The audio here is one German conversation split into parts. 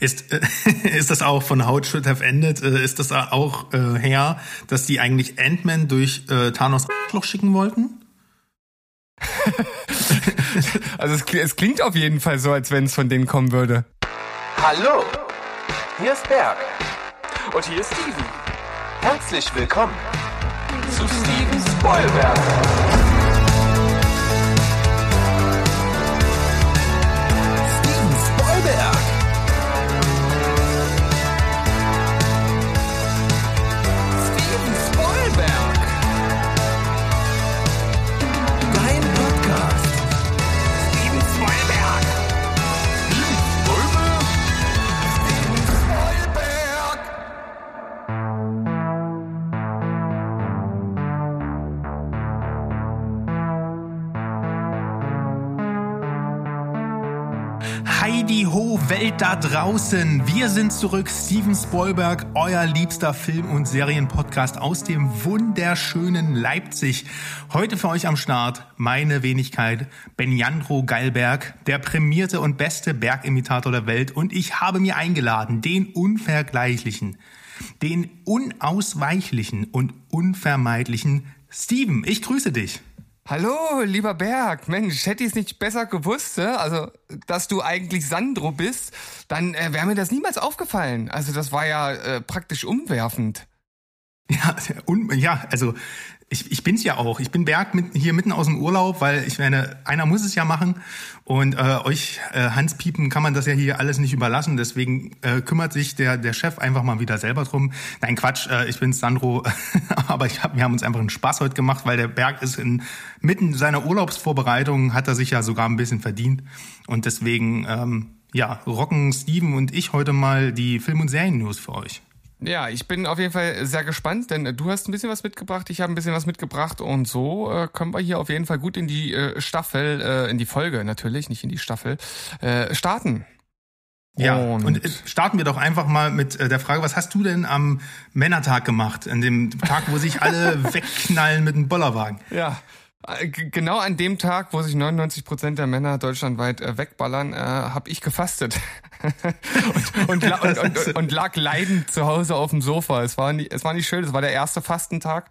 Ist, äh, ist das auch von How It Should Have Ended, äh, ist das auch äh, her, dass die eigentlich Ant-Man durch äh, Thanos Loch schicken wollten? also es, es klingt auf jeden Fall so, als wenn es von denen kommen würde. Hallo, hier ist Berg. Und hier ist Steven. Herzlich willkommen zu Steven Spoilberg. Welt da draußen. Wir sind zurück. Steven Spoilberg, euer liebster Film- und Serienpodcast aus dem wunderschönen Leipzig. Heute für euch am Start meine Wenigkeit, Benjandro Geilberg, der prämierte und beste Bergimitator der Welt. Und ich habe mir eingeladen, den unvergleichlichen, den unausweichlichen und unvermeidlichen Steven. Ich grüße dich. Hallo, lieber Berg. Mensch, hätte ich es nicht besser gewusst, äh? also dass du eigentlich Sandro bist, dann äh, wäre mir das niemals aufgefallen. Also das war ja äh, praktisch umwerfend. Ja, un, ja, also ich, ich bin's ja auch. Ich bin Berg mit, hier mitten aus dem Urlaub, weil ich meine, einer muss es ja machen. Und äh, euch äh, Hans Piepen kann man das ja hier alles nicht überlassen. Deswegen äh, kümmert sich der, der Chef einfach mal wieder selber drum. Nein, Quatsch, äh, ich bin's Sandro. Aber ich hab, wir haben uns einfach einen Spaß heute gemacht, weil der Berg ist in mitten seiner Urlaubsvorbereitung, hat er sich ja sogar ein bisschen verdient. Und deswegen, ähm, ja, rocken Steven und ich heute mal die Film- und Serien-News für euch. Ja, ich bin auf jeden Fall sehr gespannt, denn du hast ein bisschen was mitgebracht, ich habe ein bisschen was mitgebracht und so äh, können wir hier auf jeden Fall gut in die äh, Staffel, äh, in die Folge natürlich, nicht in die Staffel, äh, starten. Ja, und, und, äh, starten wir doch einfach mal mit äh, der Frage, was hast du denn am Männertag gemacht, an dem Tag, wo sich alle wegknallen mit dem Bollerwagen? Ja, äh, genau an dem Tag, wo sich 99 Prozent der Männer deutschlandweit äh, wegballern, äh, habe ich gefastet und, und, und, und, lag leidend zu Hause auf dem Sofa. Es war, nicht, es war nicht schön, es war der erste Fastentag.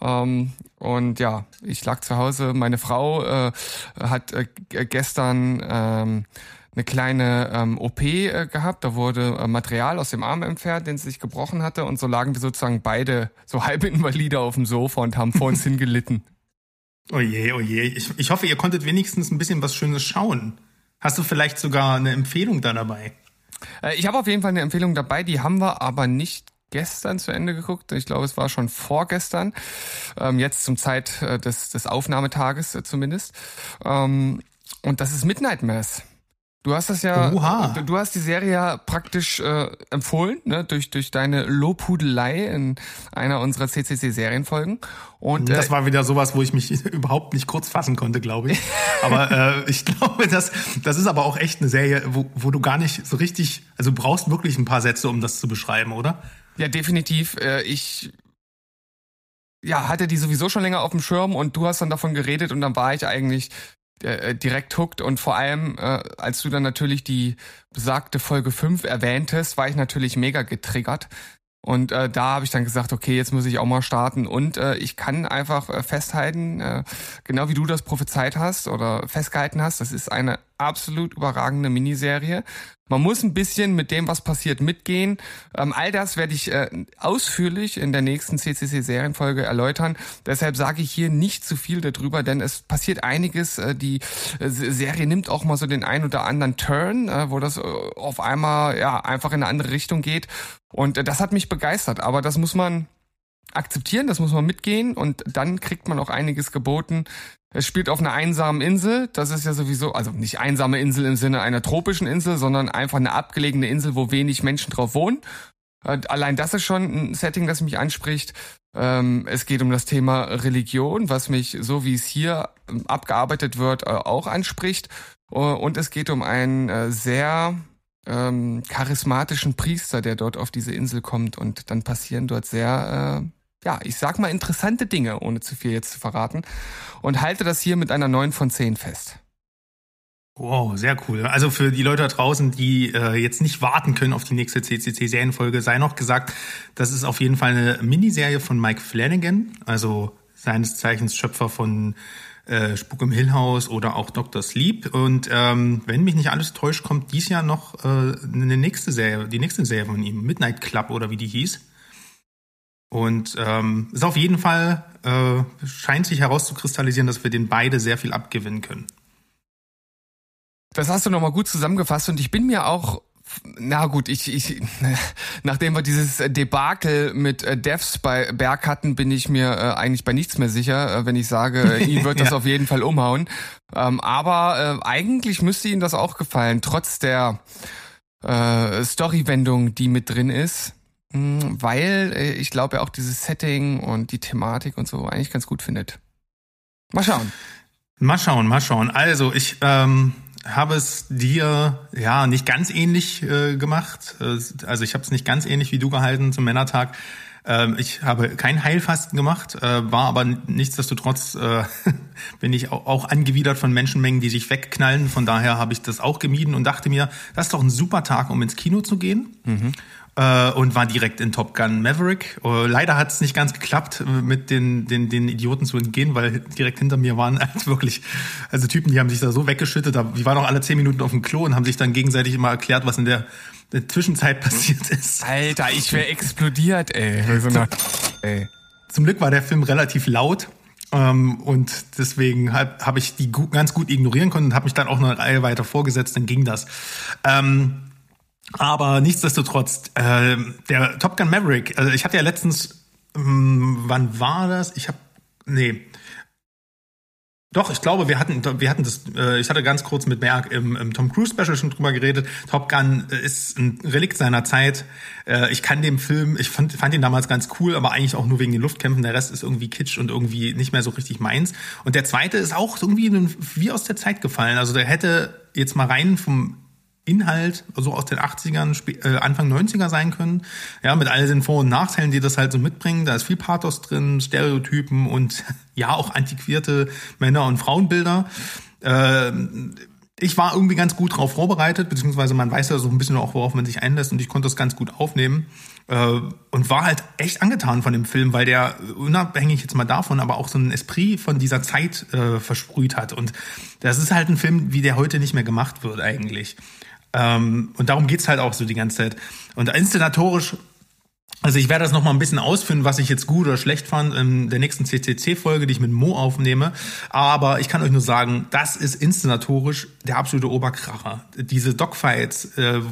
Ähm, und ja, ich lag zu Hause. Meine Frau äh, hat äh, gestern ähm, eine kleine ähm, OP äh, gehabt. Da wurde äh, Material aus dem Arm entfernt, den sie sich gebrochen hatte. Und so lagen wir sozusagen beide so halb invalide auf dem Sofa und haben vor uns hingelitten. Oh je, oh je. Ich, ich hoffe, ihr konntet wenigstens ein bisschen was Schönes schauen. Hast du vielleicht sogar eine Empfehlung da dabei? Äh, ich habe auf jeden Fall eine Empfehlung dabei, die haben wir aber nicht gestern zu Ende geguckt. Ich glaube, es war schon vorgestern. Ähm, jetzt zum Zeit äh, des, des Aufnahmetages äh, zumindest. Ähm, und das ist Midnight Mass. Du hast das ja, Oha. du hast die Serie ja praktisch äh, empfohlen, ne, durch durch deine Lobhudelei in einer unserer CCC-Serienfolgen. Und das äh, war wieder sowas, wo ich mich überhaupt nicht kurz fassen konnte, glaube ich. aber äh, ich glaube, das das ist aber auch echt eine Serie, wo, wo du gar nicht so richtig, also du brauchst wirklich ein paar Sätze, um das zu beschreiben, oder? Ja, definitiv. Äh, ich ja, hatte die sowieso schon länger auf dem Schirm und du hast dann davon geredet und dann war ich eigentlich äh, direkt huckt und vor allem, äh, als du dann natürlich die besagte Folge 5 erwähntest, war ich natürlich mega getriggert. Und äh, da habe ich dann gesagt, okay, jetzt muss ich auch mal starten. Und äh, ich kann einfach äh, festhalten, äh, genau wie du das prophezeit hast oder festgehalten hast, das ist eine absolut überragende Miniserie. Man muss ein bisschen mit dem, was passiert, mitgehen. Ähm, all das werde ich äh, ausführlich in der nächsten CCC-Serienfolge erläutern. Deshalb sage ich hier nicht zu viel darüber, denn es passiert einiges. Äh, die äh, Serie nimmt auch mal so den ein oder anderen Turn, äh, wo das äh, auf einmal ja einfach in eine andere Richtung geht. Und äh, das hat mich begeistert. Aber das muss man akzeptieren, das muss man mitgehen und dann kriegt man auch einiges geboten. Es spielt auf einer einsamen Insel. Das ist ja sowieso, also nicht einsame Insel im Sinne einer tropischen Insel, sondern einfach eine abgelegene Insel, wo wenig Menschen drauf wohnen. Äh, allein das ist schon ein Setting, das mich anspricht. Ähm, es geht um das Thema Religion, was mich, so wie es hier ähm, abgearbeitet wird, äh, auch anspricht. Und es geht um einen äh, sehr ähm, charismatischen Priester, der dort auf diese Insel kommt. Und dann passieren dort sehr ja, ich sag mal interessante Dinge, ohne zu viel jetzt zu verraten. Und halte das hier mit einer 9 von 10 fest. Wow, sehr cool. Also für die Leute da draußen, die äh, jetzt nicht warten können auf die nächste CCC-Serienfolge, sei noch gesagt, das ist auf jeden Fall eine Miniserie von Mike Flanagan, also seines Zeichens Schöpfer von äh, Spuk im Hill House oder auch Dr. Sleep. Und ähm, wenn mich nicht alles täuscht, kommt dies Jahr noch äh, eine nächste Serie, die nächste Serie von ihm, Midnight Club oder wie die hieß. Und ähm, ist auf jeden Fall, äh, scheint sich herauszukristallisieren, dass wir den beide sehr viel abgewinnen können. Das hast du nochmal gut zusammengefasst und ich bin mir auch na gut, ich, ich nachdem wir dieses Debakel mit äh, Devs bei Berg hatten, bin ich mir äh, eigentlich bei nichts mehr sicher, äh, wenn ich sage, ihn wird das ja. auf jeden Fall umhauen. Ähm, aber äh, eigentlich müsste ihm das auch gefallen, trotz der äh, Story-Wendung, die mit drin ist. Mh, hm, weil äh, ich glaube, er auch dieses Setting und die Thematik und so eigentlich ganz gut findet. Mal schauen. Mal schauen, mal schauen. Also ich ähm, habe es dir ja nicht ganz ähnlich äh, gemacht. Also ich habe es nicht ganz ähnlich wie du gehalten zum Männertag. Ähm, ich habe kein Heilfasten gemacht, äh, war aber nichtsdestotrotz äh, bin ich auch, auch angewidert von Menschenmengen, die sich wegknallen. Von daher habe ich das auch gemieden und dachte mir, das ist doch ein super Tag, um ins Kino zu gehen. Mhm äh, und war direkt in Top Gun Maverick. Uh, leider hat es nicht ganz geklappt, äh, mit den, den, den Idioten zu entgehen, weil direkt hinter mir waren halt wirklich, also Typen, die haben sich da so weggeschüttet, die waren auch alle zehn Minuten auf dem Klo und haben sich dann gegenseitig immer erklärt, was in der, der Zwischenzeit passiert ist. Alter, ich wäre explodiert, ey. ey. Zum Glück war der Film relativ laut. Ähm, und deswegen habe hab ich die gut, ganz gut ignorieren können und habe mich dann auch eine Reihe weiter vorgesetzt, dann ging das. Ähm, aber nichtsdestotrotz, äh, der Top Gun Maverick, also ich hatte ja letztens, ähm, wann war das? Ich habe, nee. Doch, ich glaube, wir hatten, wir hatten das, äh, ich hatte ganz kurz mit Merck im, im Tom Cruise Special schon drüber geredet. Top Gun ist ein Relikt seiner Zeit. Äh, ich kann dem Film, ich fand, fand ihn damals ganz cool, aber eigentlich auch nur wegen den Luftkämpfen. Der Rest ist irgendwie kitsch und irgendwie nicht mehr so richtig meins. Und der zweite ist auch irgendwie wie aus der Zeit gefallen. Also der hätte jetzt mal rein vom Inhalt, also aus den 80ern, äh, Anfang 90er sein können. Ja, mit all den Vor- und Nachteilen, die das halt so mitbringen. Da ist viel Pathos drin, Stereotypen und ja, auch antiquierte Männer- und Frauenbilder. Äh, ich war irgendwie ganz gut drauf vorbereitet, beziehungsweise man weiß ja so ein bisschen auch, worauf man sich einlässt und ich konnte das ganz gut aufnehmen äh, und war halt echt angetan von dem Film, weil der unabhängig jetzt mal davon, aber auch so ein Esprit von dieser Zeit äh, versprüht hat und das ist halt ein Film, wie der heute nicht mehr gemacht wird eigentlich. Ähm, und darum geht's halt auch so die ganze Zeit. Und inszenatorisch also ich werde das noch mal ein bisschen ausführen, was ich jetzt gut oder schlecht fand in der nächsten CCC-Folge, die ich mit Mo aufnehme. Aber ich kann euch nur sagen, das ist inszenatorisch der absolute Oberkracher. Diese Dogfights, äh,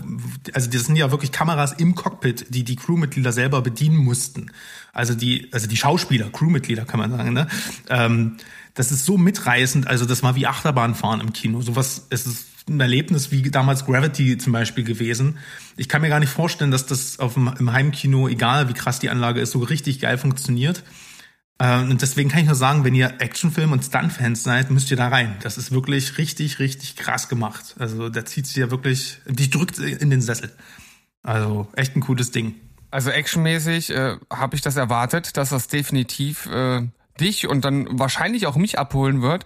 also das sind ja wirklich Kameras im Cockpit, die die Crewmitglieder selber bedienen mussten. Also die, also die Schauspieler, Crewmitglieder kann man sagen. Ne? Ähm, das ist so mitreißend. Also das war wie Achterbahnfahren im Kino. Sowas ist es ein Erlebnis wie damals Gravity zum Beispiel gewesen. Ich kann mir gar nicht vorstellen, dass das auf dem, im Heimkino, egal wie krass die Anlage ist, so richtig geil funktioniert. Ähm, und deswegen kann ich nur sagen, wenn ihr Actionfilm- und Stunt-Fans seid, müsst ihr da rein. Das ist wirklich richtig, richtig krass gemacht. Also da zieht sich ja wirklich, dich drückt in den Sessel. Also echt ein cooles Ding. Also actionmäßig äh, habe ich das erwartet, dass das definitiv äh, dich und dann wahrscheinlich auch mich abholen wird.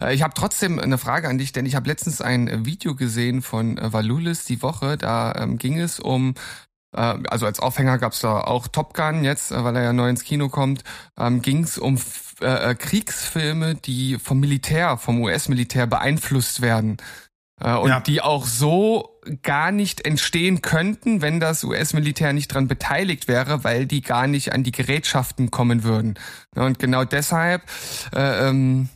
Äh, ich habe trotzdem eine Frage an dich, denn ich habe letztens ein Video gesehen von äh, Valulis die Woche. Da ähm, ging es um äh, also als Aufhänger gab's da auch Top Gun jetzt, weil er ja neu ins Kino kommt, ähm, ging es um äh, Kriegsfilme, die vom Militär, vom US-Militär beeinflusst werden. Äh, und ja. die auch so gar nicht entstehen könnten, wenn das US-Militär nicht dran beteiligt wäre, weil die gar nicht an die Gerätschaften kommen würden. Und genau deshalb äh, ähm,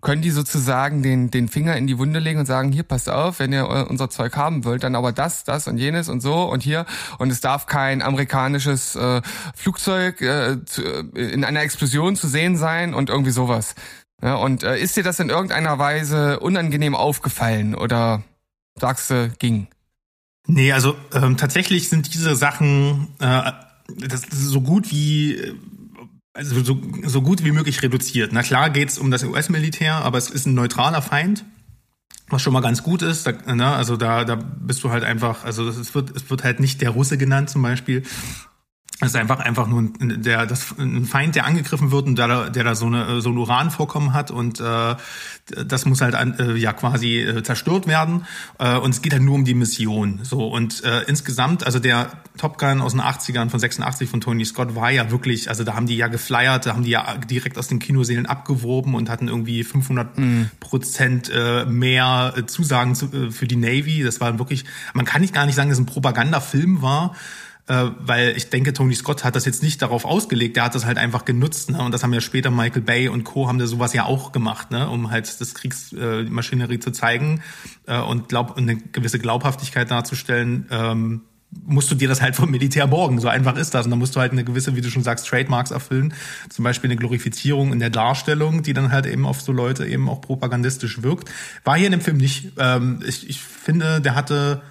können die sozusagen den, den Finger in die Wunde legen und sagen, hier, passt auf, wenn ihr unser Zeug haben wollt, dann aber das, das und jenes und so und hier. Und es darf kein amerikanisches äh, Flugzeug äh, zu, äh, in einer Explosion zu sehen sein und irgendwie sowas. Ja, und äh, ist dir das in irgendeiner Weise unangenehm aufgefallen oder sagst du, ging? Nee, also ähm, tatsächlich sind diese Sachen äh, das so gut wie also so, so gut wie möglich reduziert. Na klar geht's um das US-Militär, aber es ist ein neutraler Feind, was schon mal ganz gut ist. Da, ne, also da, da bist du halt einfach, also es wird, es wird halt nicht der Russe genannt zum Beispiel. Das ist einfach einfach nur ein, der, das, ein Feind, der angegriffen wird und der, der da so, eine, so ein Uranvorkommen hat und äh, das muss halt an, äh, ja quasi äh, zerstört werden äh, und es geht halt nur um die Mission. So und äh, insgesamt, also der Top Gun aus den 80ern von 86 von Tony Scott war ja wirklich, also da haben die ja geflyert, da haben die ja direkt aus den Kinoseelen abgeworben und hatten irgendwie 500 mm. Prozent äh, mehr Zusagen zu, äh, für die Navy. Das war wirklich, man kann nicht gar nicht sagen, dass es ein Propagandafilm war äh, weil ich denke, Tony Scott hat das jetzt nicht darauf ausgelegt, der hat das halt einfach genutzt. Ne? Und das haben ja später Michael Bay und Co. haben da sowas ja auch gemacht, ne? um halt das Kriegsmaschinerie äh, zu zeigen äh, und glaub, eine gewisse Glaubhaftigkeit darzustellen. Ähm, musst du dir das halt vom Militär borgen. So einfach ist das. Und dann musst du halt eine gewisse, wie du schon sagst, Trademarks erfüllen. Zum Beispiel eine Glorifizierung in der Darstellung, die dann halt eben auf so Leute eben auch propagandistisch wirkt. War hier in dem Film nicht. Ähm, ich, ich finde, der hatte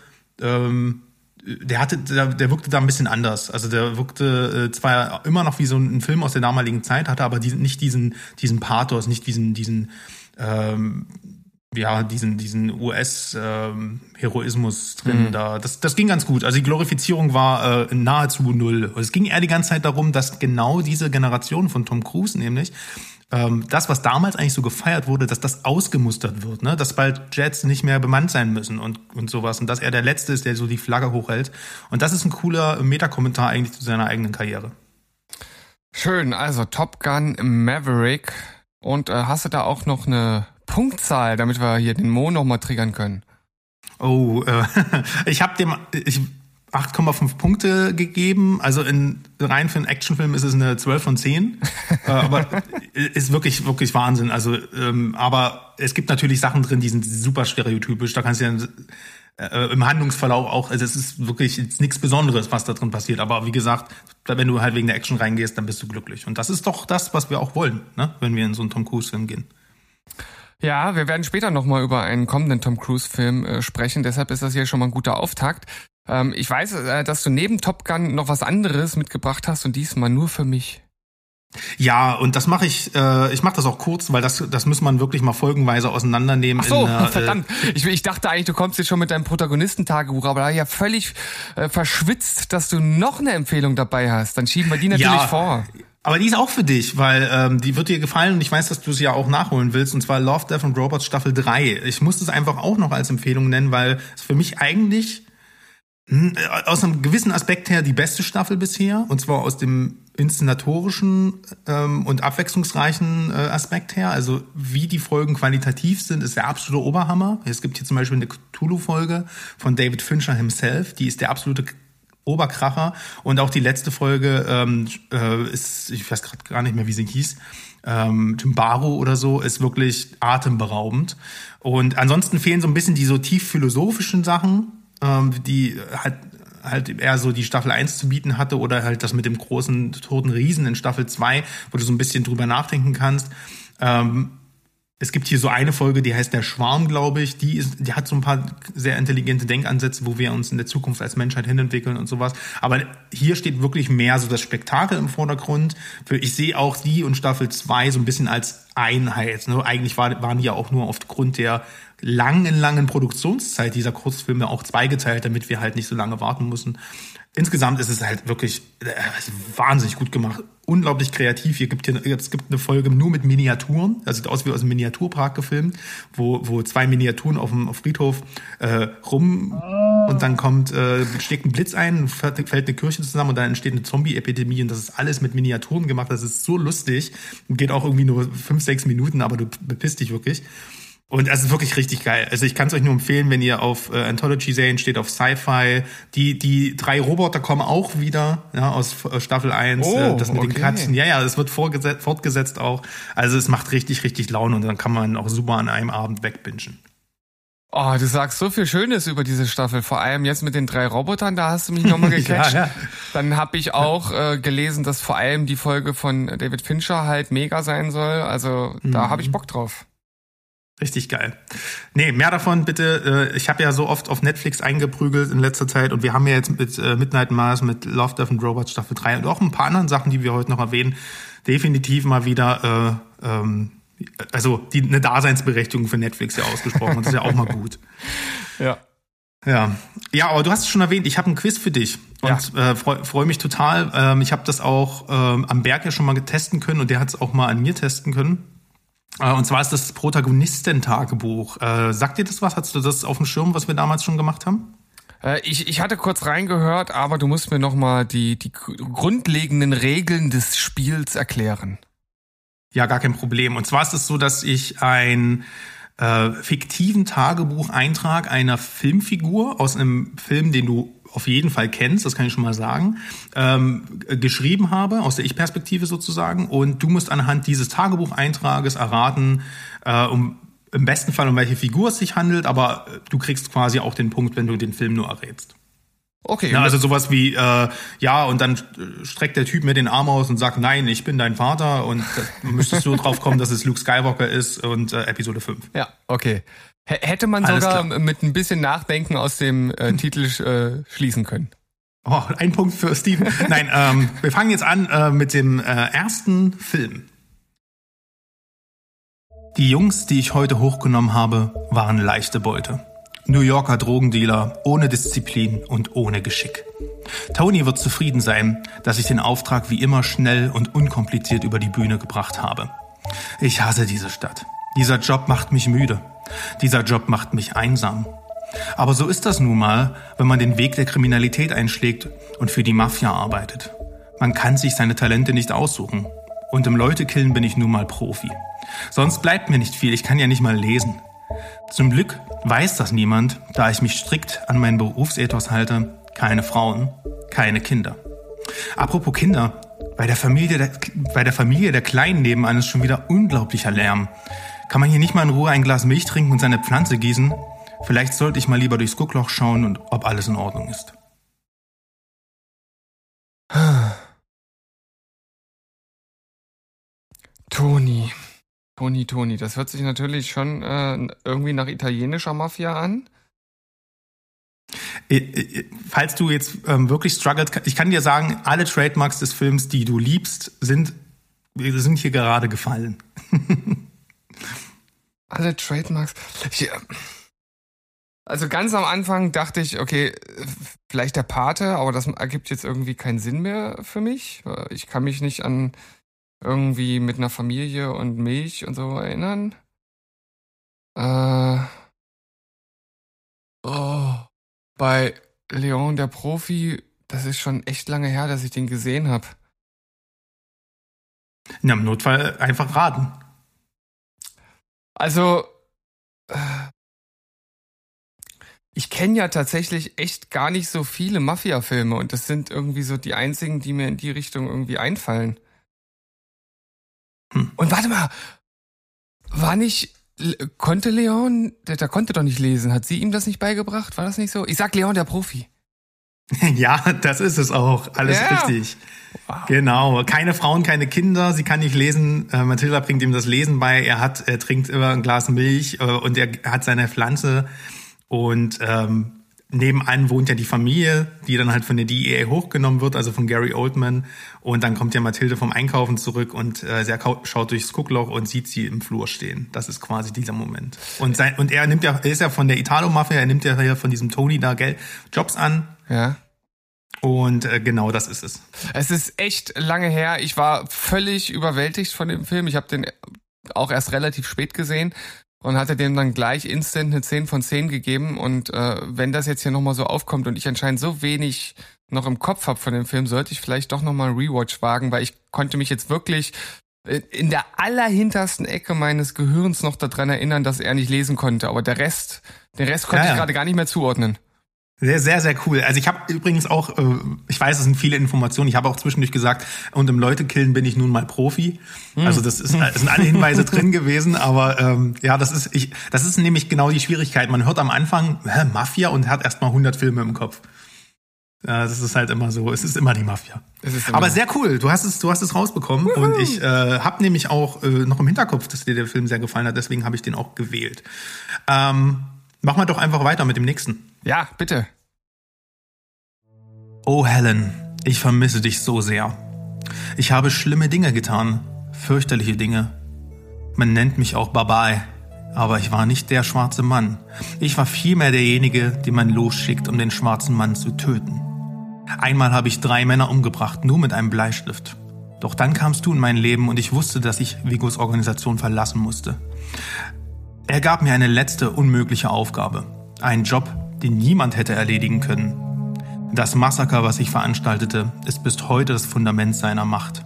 ähm, der hatte, der, der wirkte da ein bisschen anders. Also der wirkte äh, zwar immer noch wie so ein Film aus der damaligen Zeit, hatte aber die, nicht diesen, diesen Pathos, nicht diesen, diesen, ähm, ja, diesen, diesen US-Heroismus ähm, drin. Mhm. Da, das, das ging ganz gut. Also die Glorifizierung war äh, nahezu null. Es ging eher die ganze Zeit darum, dass genau diese Generation von Tom Cruise nämlich ähm, das, was damals eigentlich so gefeiert wurde, dass das ausgemustert wird, ne? dass bald Jets nicht mehr bemannt sein müssen und, und sowas und dass er der Letzte ist, der so die Flagge hochhält. Und das ist ein cooler Metakommentar eigentlich zu seiner eigenen Karriere. Schön, also Top Gun Maverick. Und äh, hast du da auch noch eine Punktzahl, damit wir hier den Mo nochmal triggern können? Oh, äh, ich habe dem, ich 8,5 Punkte gegeben. Also in rein für einen Actionfilm ist es eine 12 von 10. äh, aber ist wirklich, wirklich Wahnsinn. Also, ähm, aber es gibt natürlich Sachen drin, die sind super stereotypisch. Da kannst du ja äh, im Handlungsverlauf auch, also es ist wirklich nichts Besonderes, was da drin passiert. Aber wie gesagt, wenn du halt wegen der Action reingehst, dann bist du glücklich. Und das ist doch das, was wir auch wollen, ne? wenn wir in so einen Tom Cruise-Film gehen. Ja, wir werden später nochmal über einen kommenden Tom Cruise-Film äh, sprechen. Deshalb ist das hier schon mal ein guter Auftakt. Ähm, ich weiß, äh, dass du neben Top Gun noch was anderes mitgebracht hast und diesmal nur für mich. Ja, und das mache ich, äh, ich mache das auch kurz, weil das, das muss man wirklich mal folgenweise auseinandernehmen. Ach so, in, äh, verdammt. Ich, ich dachte eigentlich, du kommst jetzt schon mit deinem Protagonistentagebuch, aber da ja völlig äh, verschwitzt, dass du noch eine Empfehlung dabei hast. Dann schieben wir die natürlich ja, vor. Aber die ist auch für dich, weil ähm, die wird dir gefallen und ich weiß, dass du sie ja auch nachholen willst, und zwar Love, Death and Robots Staffel 3. Ich muss das einfach auch noch als Empfehlung nennen, weil es für mich eigentlich aus einem gewissen Aspekt her die beste Staffel bisher, und zwar aus dem inszenatorischen ähm, und abwechslungsreichen äh, Aspekt her. Also wie die Folgen qualitativ sind, ist der absolute Oberhammer. Es gibt hier zum Beispiel eine Cthulhu-Folge von David Fincher himself, die ist der absolute Oberkracher. Und auch die letzte Folge ähm, äh, ist, ich weiß gerade gar nicht mehr, wie sie hieß, ähm, Timbaro oder so, ist wirklich atemberaubend. Und ansonsten fehlen so ein bisschen die so tief philosophischen Sachen, ähm, die halt halt eher so die Staffel 1 zu bieten hatte oder halt das mit dem großen toten Riesen in Staffel 2, wo du so ein bisschen drüber nachdenken kannst. Ähm, es gibt hier so eine Folge, die heißt Der Schwarm, glaube ich. Die, ist, die hat so ein paar sehr intelligente Denkansätze, wo wir uns in der Zukunft als Menschheit hinentwickeln und sowas. Aber hier steht wirklich mehr so das Spektakel im Vordergrund. Ich sehe auch die und Staffel 2 so ein bisschen als Einheit. Ne? Eigentlich waren die ja auch nur aufgrund der langen, langen Produktionszeit dieser Kurzfilme auch zweigeteilt, damit wir halt nicht so lange warten müssen. Insgesamt ist es halt wirklich äh, wahnsinnig gut gemacht, unglaublich kreativ. Hier gibt hier, es gibt eine Folge nur mit Miniaturen, das sieht aus wie aus einem Miniaturpark gefilmt, wo, wo zwei Miniaturen auf dem auf Friedhof äh, rum und dann kommt äh, steckt ein Blitz ein, fällt eine Kirche zusammen und dann entsteht eine Zombie-Epidemie und das ist alles mit Miniaturen gemacht. Das ist so lustig, geht auch irgendwie nur fünf sechs Minuten, aber du bepisst dich wirklich. Und es ist wirklich richtig geil. Also ich kann es euch nur empfehlen, wenn ihr auf äh, Anthology-Serien steht, auf Sci-Fi. Die, die drei Roboter kommen auch wieder ja, aus Staffel 1. Oh, äh, das mit okay. den Katzen. Ja, ja, es wird fortgesetzt auch. Also es macht richtig, richtig Laune und dann kann man auch super an einem Abend wegbingen. Oh, du sagst so viel Schönes über diese Staffel. Vor allem jetzt mit den drei Robotern, da hast du mich nochmal gecatcht. ja, ja. Dann habe ich auch äh, gelesen, dass vor allem die Folge von David Fincher halt mega sein soll. Also da mhm. habe ich Bock drauf. Richtig geil. Nee, mehr davon bitte. Äh, ich habe ja so oft auf Netflix eingeprügelt in letzter Zeit und wir haben ja jetzt mit äh, Midnight Mars, mit Love, Death and Robots Staffel 3 und auch ein paar anderen Sachen, die wir heute noch erwähnen, definitiv mal wieder, äh, ähm, also die eine Daseinsberechtigung für Netflix ja ausgesprochen. Und das ist ja auch mal gut. Ja. Ja, ja, aber du hast es schon erwähnt, ich habe ein Quiz für dich und ja. äh, freue freu mich total. Ähm, ich habe das auch ähm, am Berg ja schon mal testen können und der hat es auch mal an mir testen können. Äh, und zwar ist das Protagonistentagebuch. Äh, sagt dir das was? Hast du das auf dem Schirm, was wir damals schon gemacht haben? Äh, ich, ich hatte kurz reingehört, aber du musst mir noch mal die, die grundlegenden Regeln des Spiels erklären. Ja, gar kein Problem. Und zwar ist es so, dass ich ein äh, fiktiven Tagebucheintrag einer Filmfigur aus einem Film, den du auf jeden Fall kennst, das kann ich schon mal sagen, ähm, geschrieben habe, aus der Ich-Perspektive sozusagen. Und du musst anhand dieses Tagebucheintrages erraten, äh, um im besten Fall um welche Figur es sich handelt, aber du kriegst quasi auch den Punkt, wenn du den Film nur errätst. Okay. Ja, also sowas wie, äh, ja, und dann streckt der Typ mir den Arm aus und sagt, nein, ich bin dein Vater und dann müsstest du drauf kommen, dass es Luke Skywalker ist und äh, Episode 5. Ja, okay. Hätte man Alles sogar klar. mit ein bisschen Nachdenken aus dem äh, Titel äh, schließen können. Oh, ein Punkt für Steven. Nein, ähm, wir fangen jetzt an äh, mit dem äh, ersten Film. Die Jungs, die ich heute hochgenommen habe, waren leichte Beute. New Yorker Drogendealer ohne Disziplin und ohne Geschick. Tony wird zufrieden sein, dass ich den Auftrag wie immer schnell und unkompliziert über die Bühne gebracht habe. Ich hasse diese Stadt. Dieser Job macht mich müde. Dieser Job macht mich einsam. Aber so ist das nun mal, wenn man den Weg der Kriminalität einschlägt und für die Mafia arbeitet. Man kann sich seine Talente nicht aussuchen. Und im Leutekillen bin ich nun mal Profi. Sonst bleibt mir nicht viel, ich kann ja nicht mal lesen. Zum Glück weiß das niemand, da ich mich strikt an meinen Berufsethos halte. Keine Frauen, keine Kinder. Apropos Kinder, bei der Familie der, bei der Familie der Kleinen nebenan ist schon wieder unglaublicher Lärm. Kann man hier nicht mal in Ruhe ein Glas Milch trinken und seine Pflanze gießen? Vielleicht sollte ich mal lieber durchs Guckloch schauen und ob alles in Ordnung ist. Toni. Toni, Toni, das hört sich natürlich schon äh, irgendwie nach italienischer Mafia an. Äh, äh, falls du jetzt ähm, wirklich struggles, ich kann dir sagen, alle Trademarks des Films, die du liebst, sind, sind hier gerade gefallen. alle Trademarks. Ich, äh, also ganz am Anfang dachte ich, okay, vielleicht der Pate, aber das ergibt jetzt irgendwie keinen Sinn mehr für mich. Ich kann mich nicht an irgendwie mit einer Familie und Milch und so erinnern. Äh, oh, bei Leon der Profi, das ist schon echt lange her, dass ich den gesehen habe. Na, im Notfall einfach raten. Also, äh, ich kenne ja tatsächlich echt gar nicht so viele Mafia-Filme und das sind irgendwie so die einzigen, die mir in die Richtung irgendwie einfallen. Hm. Und warte mal, war nicht, konnte Leon, der, der konnte doch nicht lesen, hat sie ihm das nicht beigebracht? War das nicht so? Ich sag Leon, der Profi. Ja, das ist es auch. Alles ja. richtig. Wow. Genau. Keine Frauen, keine Kinder. Sie kann nicht lesen. Äh, Mathilda bringt ihm das Lesen bei. Er hat, er trinkt immer ein Glas Milch äh, und er hat seine Pflanze. Und ähm, nebenan wohnt ja die Familie, die dann halt von der DEA hochgenommen wird, also von Gary Oldman. Und dann kommt ja Mathilde vom Einkaufen zurück und äh, sie schaut durchs Guckloch und sieht sie im Flur stehen. Das ist quasi dieser Moment. Und, sein, und er nimmt ja, er ist ja von der Italo-Mafia, er nimmt ja hier von diesem Tony da Geld, Jobs an. Ja. Und äh, genau das ist es. Es ist echt lange her. Ich war völlig überwältigt von dem Film. Ich habe den auch erst relativ spät gesehen und hatte dem dann gleich instant eine 10 von 10 gegeben. Und äh, wenn das jetzt hier nochmal so aufkommt und ich anscheinend so wenig noch im Kopf habe von dem Film, sollte ich vielleicht doch nochmal Rewatch wagen, weil ich konnte mich jetzt wirklich in der allerhintersten Ecke meines Gehirns noch daran erinnern, dass er nicht lesen konnte. Aber der Rest, den Rest konnte ja, ja. ich gerade gar nicht mehr zuordnen. Sehr, sehr, sehr cool. Also ich habe übrigens auch, äh, ich weiß, es sind viele Informationen, ich habe auch zwischendurch gesagt, und im Leutekillen bin ich nun mal Profi. Hm. Also das ist, es sind alle Hinweise drin gewesen, aber ähm, ja, das ist, ich, das ist nämlich genau die Schwierigkeit. Man hört am Anfang hä, Mafia und hat erstmal 100 Filme im Kopf. Ja, das ist halt immer so, es ist immer die Mafia. Immer aber sehr cool, du hast es, du hast es rausbekommen Juhu. und ich äh, habe nämlich auch äh, noch im Hinterkopf, dass dir der Film sehr gefallen hat, deswegen habe ich den auch gewählt. Ähm, Machen wir doch einfach weiter mit dem nächsten. Ja, bitte. Oh Helen, ich vermisse dich so sehr. Ich habe schlimme Dinge getan, fürchterliche Dinge. Man nennt mich auch Babae. Aber ich war nicht der schwarze Mann. Ich war vielmehr derjenige, den man losschickt, um den schwarzen Mann zu töten. Einmal habe ich drei Männer umgebracht, nur mit einem Bleistift. Doch dann kamst du in mein Leben und ich wusste, dass ich Vigos Organisation verlassen musste. Er gab mir eine letzte unmögliche Aufgabe. Einen Job, den niemand hätte erledigen können. Das Massaker, was ich veranstaltete, ist bis heute das Fundament seiner Macht.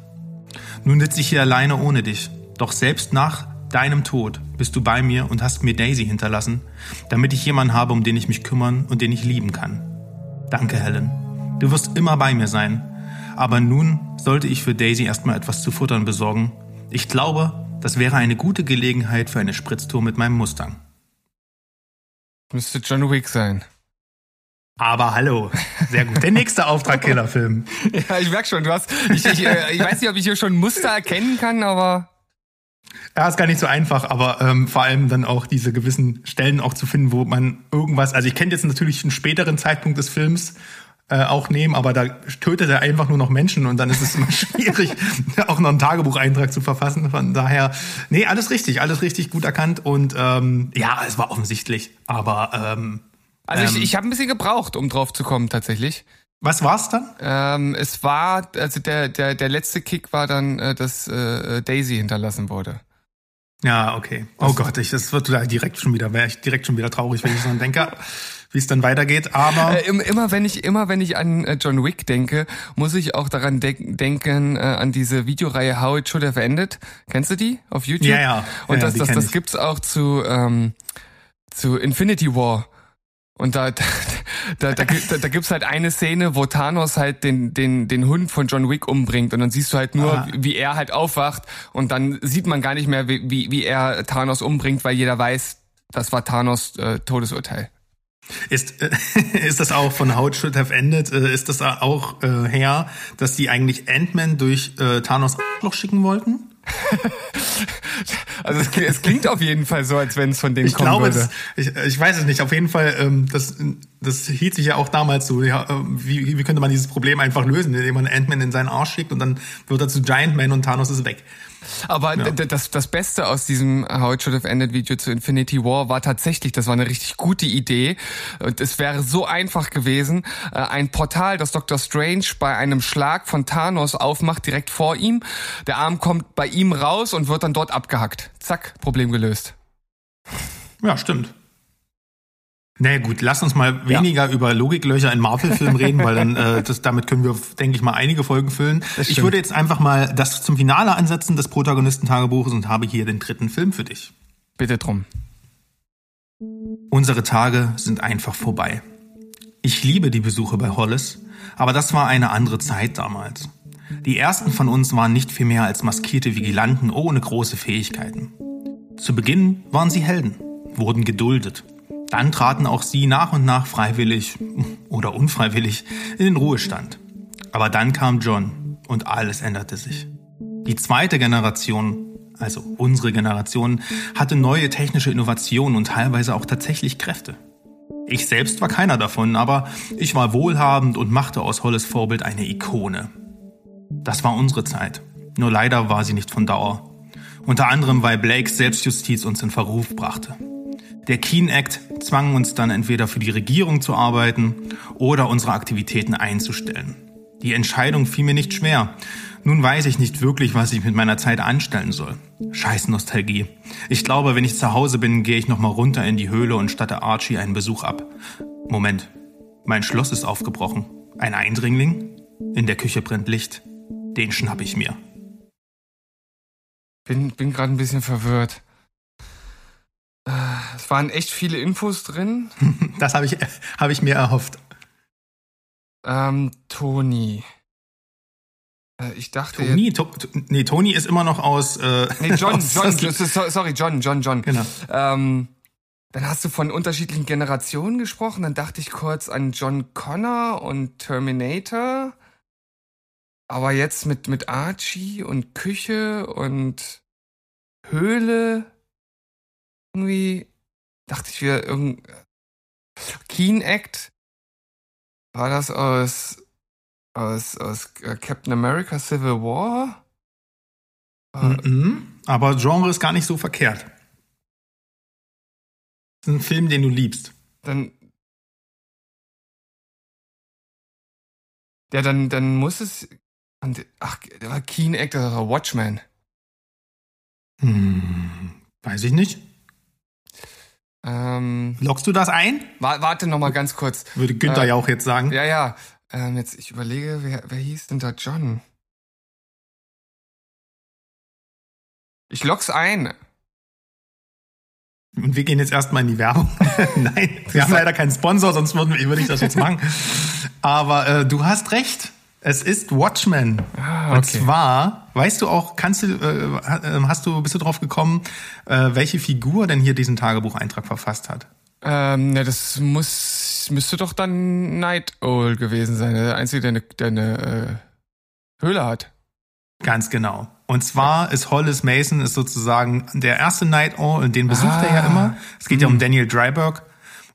Nun sitze ich hier alleine ohne dich. Doch selbst nach deinem Tod bist du bei mir und hast mir Daisy hinterlassen, damit ich jemanden habe, um den ich mich kümmern und den ich lieben kann. Danke, Helen. Du wirst immer bei mir sein. Aber nun sollte ich für Daisy erstmal etwas zu futtern besorgen. Ich glaube, das wäre eine gute Gelegenheit für eine Spritztour mit meinem Mustang. Müsste John Wick sein. Aber hallo, sehr gut. Der nächste Auftrag Killerfilm. ja, ich merk schon, du hast. Ich, ich, äh, ich weiß nicht, ob ich hier schon Muster erkennen kann, aber. Ja, ist gar nicht so einfach, aber ähm, vor allem dann auch diese gewissen Stellen auch zu finden, wo man irgendwas, also ich kenne jetzt natürlich einen späteren Zeitpunkt des Films äh, auch nehmen, aber da tötet er einfach nur noch Menschen und dann ist es immer schwierig, auch noch einen Tagebucheintrag zu verfassen. Von daher, nee, alles richtig, alles richtig gut erkannt und ähm, ja, es war offensichtlich, aber ähm, Also ich, Ähm. ich habe ein bisschen gebraucht, um drauf zu kommen, tatsächlich. was war's dann? Ähm, es war, also der, der, der letzte Kick war dann, äh, dass äh, Daisy hinterlassen wurde. Ja, okay. Oh Gott, ich, das wird da direkt schon wieder, wäre ich direkt schon wieder traurig, wenn ich dran denke, wie es dann weitergeht. Aber Äh, im- immer wenn ich immer wenn ich an äh, John Wick denke, muss ich auch daran denk denken äh, an diese Videoreihe How It Should Have Ended. Kennst du die auf YouTube? Ja, ja. Und Ja, das das das ich. gibt's auch zu ähm, zu Infinity War. Und da, da, da, da, gibt- da, da gibt's halt eine Szene, wo Thanos halt den, den, den Hund von John Wick umbringt und dann siehst du halt nur, Ah. wie er halt aufwacht und dann sieht man gar nicht mehr, wie, wie, wie er Thanos umbringt, weil jeder weiß, das war Thanos äh, Todesurteil. ist, äh, ist das auch von How It Should Have Ended, äh, ist das auch äh, her, dass die eigentlich Ant-Man durch äh, Thanos Arschloch schicken wollten? Also es, es klingt auf jeden Fall so, als wenn es von denen Ich kommen glaube, würde. es, ich, ich weiß es nicht. Auf jeden Fall, ähm, das, das hielt sich ja auch damals so. Ja, äh, wie, wie könnte man dieses Problem einfach lösen, indem man Ant-Man in seinen Arsch schickt und dann wird er zu Giant Man und Thanos ist weg. Aber Ja. das, das Beste aus diesem How It Should Have Ended Video zu Infinity War war tatsächlich, das war eine richtig gute Idee. Und es wäre so einfach gewesen, äh, ein Portal, das Dr. Strange bei einem Schlag von Thanos aufmacht, direkt vor ihm. Der Arm kommt bei ihm raus und wird dann dort abgehackt. Zack, Problem gelöst. Ja, stimmt. Naja gut, lass uns mal weniger über Logiklöcher in Marvel-Filmen reden, weil dann äh, das, damit können wir, denke ich mal, einige Folgen füllen. Ich würde jetzt einfach mal das zum Finale ansetzen des Protagonistentagebuches und habe hier den dritten Film für dich. Bitte drum. Unsere Tage sind einfach vorbei. Ich liebe die Besuche bei Hollis, aber das war eine andere Zeit damals. Die ersten von uns waren nicht viel mehr als maskierte Vigilanten ohne große Fähigkeiten. Zu Beginn waren sie Helden, wurden geduldet. Dann traten auch sie nach und nach freiwillig oder unfreiwillig in den Ruhestand. Aber dann kam John und alles änderte sich. Die zweite Generation, also unsere Generation, hatte neue technische Innovationen und teilweise auch tatsächlich Kräfte. Ich selbst war keiner davon, aber ich war wohlhabend und machte aus Holles Vorbild eine Ikone. Das war unsere Zeit. Nur leider war sie nicht von Dauer. Unter anderem, weil Blakes Selbstjustiz uns in Verruf brachte. Der Keen Act zwang uns dann entweder für die Regierung zu arbeiten oder unsere Aktivitäten einzustellen. Die Entscheidung fiel mir nicht schwer. Nun weiß ich nicht wirklich, was ich mit meiner Zeit anstellen soll. Scheiß Nostalgie. Ich glaube, wenn ich zu Hause bin, gehe ich nochmal runter in die Höhle und statte Archie einen Besuch ab. Moment. Mein Schloss ist aufgebrochen. Ein Eindringling? In der Küche brennt Licht. Den schnapp ich mir. Bin, bin gerade ein bisschen verwirrt. Äh, Es waren echt viele Infos drin. Das habe ich, habe ich mir erhofft. Ähm, Toni. Äh, Ich dachte Tony, to, nee, Tony ist immer noch aus. Äh, Nee, John, aus- John, sorry, John, John, John. Genau. Ähm, dann hast du von unterschiedlichen Generationen gesprochen. Dann dachte ich kurz an John Connor und Terminator. Aber jetzt mit, mit Archie und Küche und Höhle. Irgendwie dachte ich wieder irgend. Keen Act. War das aus, aus, aus äh, Captain America Civil War? Äh, Mhm. Aber Genre ist gar nicht so verkehrt. Das ist ein Film, den du liebst. Dann. Ja, dann, dann muss es. Ach, der war Keen Actor, Watchman. Hm, weiß ich nicht. Ähm, Lockst du das ein? wa warte noch mal ganz kurz. Würde Günther Äh, ja auch jetzt sagen. Ja, ja. Ähm, jetzt, ich überlege, wer, wer hieß denn da John? Ich lock's ein. Und wir gehen jetzt erstmal in die Werbung. Nein, wir haben leider keinen Sponsor, sonst würde ich das jetzt machen. Aber äh, du hast recht. Es ist Watchmen. Ah, Und okay. zwar, weißt du auch, kannst du, äh, hast du, bist du drauf gekommen, äh, welche Figur denn hier diesen Tagebucheintrag verfasst hat? Ähm, ne, das muss, müsste doch dann Night Owl gewesen sein. Der Einzige, der eine, der eine äh, Höhle hat. Ganz genau. Und zwar ist Hollis Mason ist sozusagen der erste Night Owl und den besucht er ja Ah. immer. Es geht ja um Daniel Dryberg.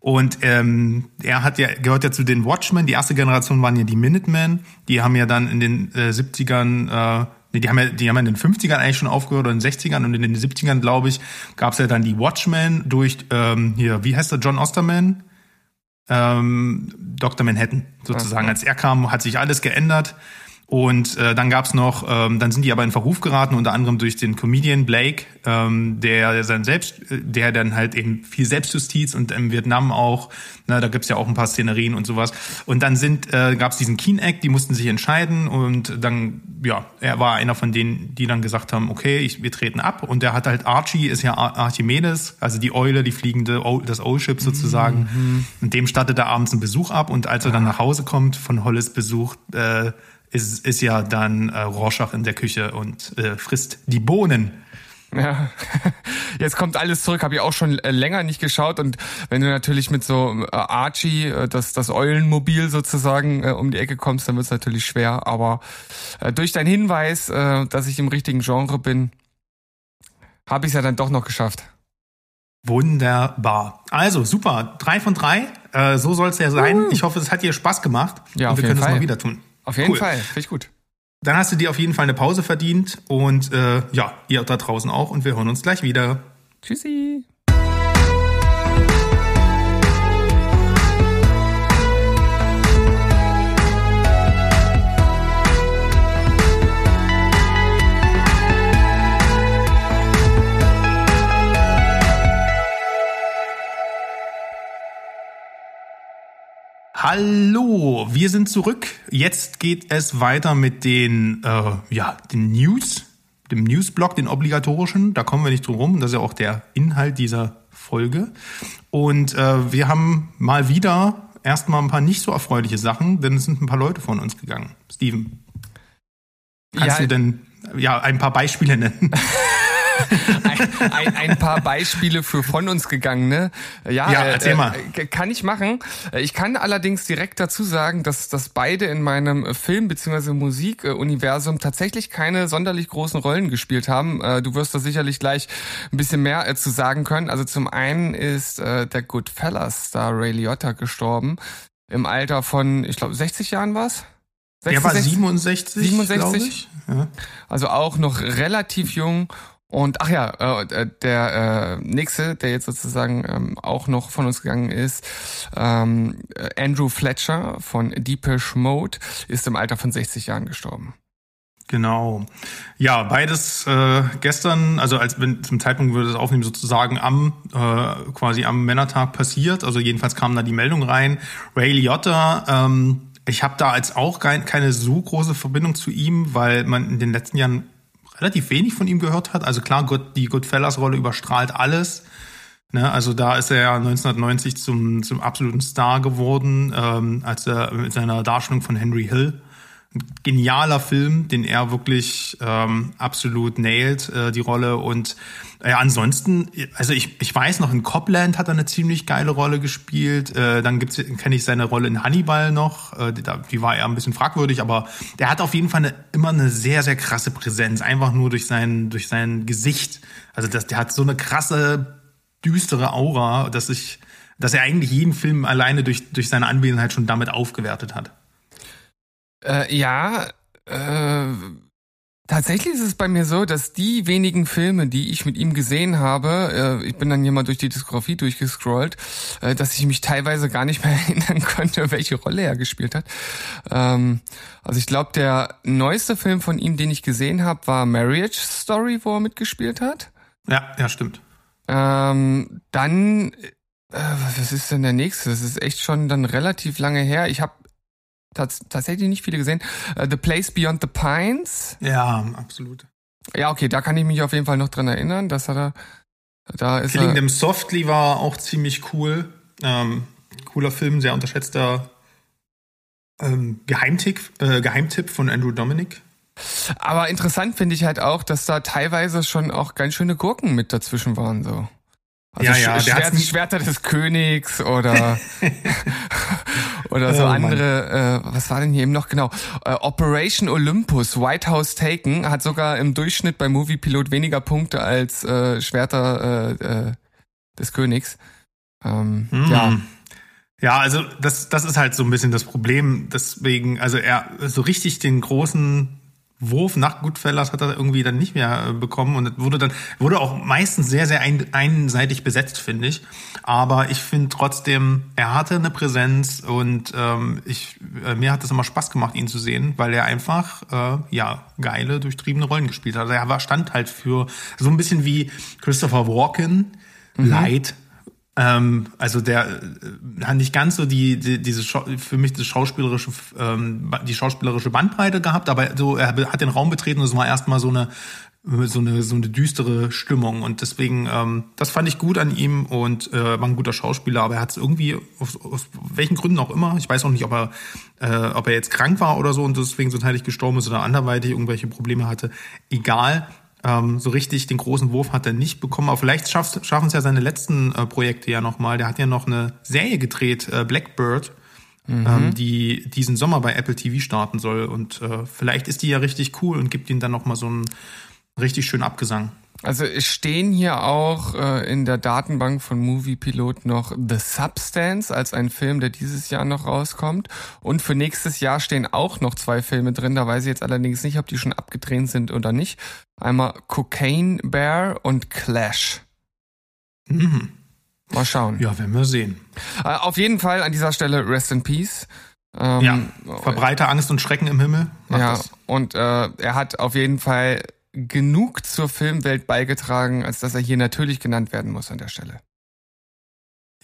Und ähm, er hat ja gehört ja zu den Watchmen. Die erste Generation waren ja die Minutemen. Die haben ja dann in den äh, 70ern, äh, nee, die haben ja, die haben ja in den 50ern eigentlich schon aufgehört oder in den 60ern und in den 70ern, glaube ich, gab es ja dann die Watchmen durch ähm, hier, wie heißt der, John Osterman? Ähm, Dr. Manhattan sozusagen. Als er kam, hat sich alles geändert. Und äh, dann gab's noch, ähm, dann sind die aber in Verruf geraten, unter anderem durch den Comedian Blake, ähm, der sein selbst, der dann halt eben viel Selbstjustiz und im Vietnam auch, na, da gibt's ja auch ein paar Szenerien und sowas. Und dann sind, äh, gab's diesen Keen Act, die mussten sich entscheiden und dann, ja, er war einer von denen, die dann gesagt haben, okay, ich, wir treten ab. Und der hat halt Archie, ist ja Ar- Archimedes, also die Eule, die fliegende, O- das O-Ship sozusagen. Und dem stattet er abends einen Besuch ab und als er dann nach Hause kommt von Hollis Besuch, äh, ist, ist ja dann äh, Rorschach in der Küche und äh, frisst die Bohnen. Ja, jetzt kommt alles zurück, habe ich auch schon äh, länger nicht geschaut und wenn du natürlich mit so äh, Archie, äh, das, das Eulenmobil sozusagen um die Ecke kommst, dann wird's natürlich schwer, aber durch deinen Hinweis, dass ich im richtigen Genre bin, habe ich es ja dann doch noch geschafft. Wunderbar. Also super, drei von drei. So soll es ja sein. Ich hoffe, es hat dir Spaß gemacht. Ja, und wir können es mal wieder tun. Auf jeden Cool. Fall, finde ich gut. Dann hast du dir auf jeden Fall eine Pause verdient und äh, ja, ihr da draußen auch und wir hören uns gleich wieder. Tschüssi. Hallo, wir sind zurück. Jetzt geht es weiter mit den, äh, ja, den News, dem Newsblock, den obligatorischen. Da kommen wir nicht drum rum. Das ist ja auch der Inhalt dieser Folge. Und äh, wir haben mal wieder erstmal ein paar nicht so erfreuliche Sachen, denn es sind ein paar Leute von uns gegangen. Steven, kannst Ja, du denn ja ein paar Beispiele nennen? ein, ein, ein paar Beispiele für von uns gegangene. Ja, Ja, erzähl mal. Äh, kann ich machen. Äh, Ich kann allerdings direkt dazu sagen, dass, dass beide in meinem Film- bzw. Musikuniversum tatsächlich keine sonderlich großen Rollen gespielt haben. Äh, Du wirst da sicherlich gleich ein bisschen mehr äh, zu sagen können. Also zum einen ist äh, der Goodfellas-Star Ray Liotta gestorben. Im Alter von, ich glaube, 60 Jahren war's. Der war 66? 67, 67? glaube ich. Ja. Also auch noch relativ jung. Und ach ja, äh, der äh, nächste, der jetzt sozusagen ähm, auch noch von uns gegangen ist, ähm, äh, Andrew Fletcher von Deepish Mode, ist im Alter von 60 Jahren gestorben. Genau. Ja, beides äh, gestern, also als wenn zum Zeitpunkt würde es aufnehmen, sozusagen am äh, quasi am Männertag passiert. Also jedenfalls kam da die Meldung rein. Ray Liotta, ähm, ich habe da als auch kein, keine so große Verbindung zu ihm, weil man in den letzten Jahren relativ wenig von ihm gehört hat. Also klar, Good, die Goodfellas-Rolle überstrahlt alles. Ne, also da ist er ja 1990 zum, zum absoluten Star geworden, ähm, als er mit seiner Darstellung von Henry Hill. Genialer Film, den er wirklich ähm, absolut nailt, äh, die Rolle. Und äh, ansonsten, also ich, ich weiß noch, in Copland hat er eine ziemlich geile Rolle gespielt. Äh, dann gibt's kenne ich seine Rolle in Hannibal noch. Äh, die, die war eher ein bisschen fragwürdig, aber der hat auf jeden Fall eine, immer eine sehr, sehr krasse Präsenz, einfach nur durch sein, durch sein Gesicht. Also das, der hat so eine krasse düstere Aura, dass ich, dass er eigentlich jeden Film alleine durch, durch seine Anwesenheit schon damit aufgewertet hat. Äh, ja, äh, Tatsächlich ist es bei mir so, dass die wenigen Filme, die ich mit ihm gesehen habe, äh, ich bin dann hier mal durch die Diskografie durchgescrollt, äh, dass ich mich teilweise gar nicht mehr erinnern konnte, welche Rolle er gespielt hat. Ähm, also ich glaube, der neueste Film von ihm, den ich gesehen habe, war Marriage Story, wo er mitgespielt hat. Ja, ja, stimmt. Ähm, dann, äh, was ist denn der nächste? Das ist echt schon dann relativ lange her. Ich habe tats tatsächlich nicht viele gesehen. Uh, the Place Beyond the Pines. Ja, absolut. Ja, okay, da kann ich mich auf jeden Fall noch dran erinnern, dass er da, da ist Killing er, Them Softly war auch ziemlich cool. Ähm, cooler Film, sehr unterschätzter ähm, Geheimtipp, äh, Geheimtipp von Andrew Dominic. Aber interessant finde ich halt auch, dass da teilweise schon auch ganz schöne Gurken mit dazwischen waren, so. Also Ja, ja, Schwert, Schwerter des Königs oder oder so Oh, Mann. andere, äh, was war denn hier eben noch genau? Äh, Operation Olympus, White House Taken, hat sogar im Durchschnitt bei Movie Pilot weniger Punkte als äh, Schwerter äh, äh, des Königs. Ähm, Hm. Ja, Ja, also das, das ist halt so ein bisschen das Problem. Deswegen, also er so richtig den großen Wurf nach Goodfellas hat er irgendwie dann nicht mehr äh, bekommen und wurde dann wurde auch meistens sehr sehr ein, einseitig besetzt, finde ich. Aber ich finde trotzdem, er hatte eine Präsenz und ähm, ich äh, mir hat es immer Spaß gemacht, ihn zu sehen, weil er einfach äh, ja geile durchtriebene Rollen gespielt hat. Also er war stand halt für so ein bisschen wie Christopher Walken, Light. Ähm, also der äh, hat nicht ganz so die, die diese für mich das schauspielerische ähm, die schauspielerische Bandbreite gehabt, aber so er hat den Raum betreten und es war erstmal so eine so eine so eine düstere Stimmung und deswegen ähm, das fand ich gut an ihm und äh, war ein guter Schauspieler, aber er hat es irgendwie aus, aus welchen Gründen auch immer, ich weiß auch nicht, ob er äh, ob er jetzt krank war oder so und deswegen so teilig gestorben ist oder anderweitig irgendwelche Probleme hatte, egal. Ähm, so richtig den großen Wurf hat er nicht bekommen, aber vielleicht schafft, schaffen es ja seine letzten äh, Projekte ja nochmal. Der hat ja noch eine Serie gedreht, äh, Blackbird, ähm, die diesen Sommer bei Apple TV starten soll. Und äh, vielleicht ist die ja richtig cool und gibt ihm dann nochmal so einen richtig schönen Abgesang. Also es stehen hier auch äh, in der Datenbank von Movie Pilot noch The Substance als ein Film, der dieses Jahr noch rauskommt. Und für nächstes Jahr stehen auch noch zwei Filme drin. Da weiß ich jetzt allerdings nicht, ob die schon abgedreht sind oder nicht. Einmal Cocaine Bear und Clash. Mhm. Mal schauen. Ja, werden wir sehen. Äh, auf jeden Fall an dieser Stelle Rest in Peace. Ähm, ja, verbreite Angst und Schrecken im Himmel. Mach ja, das. und äh, er hat auf jeden Fall genug zur Filmwelt beigetragen, als dass er hier natürlich genannt werden muss an der Stelle.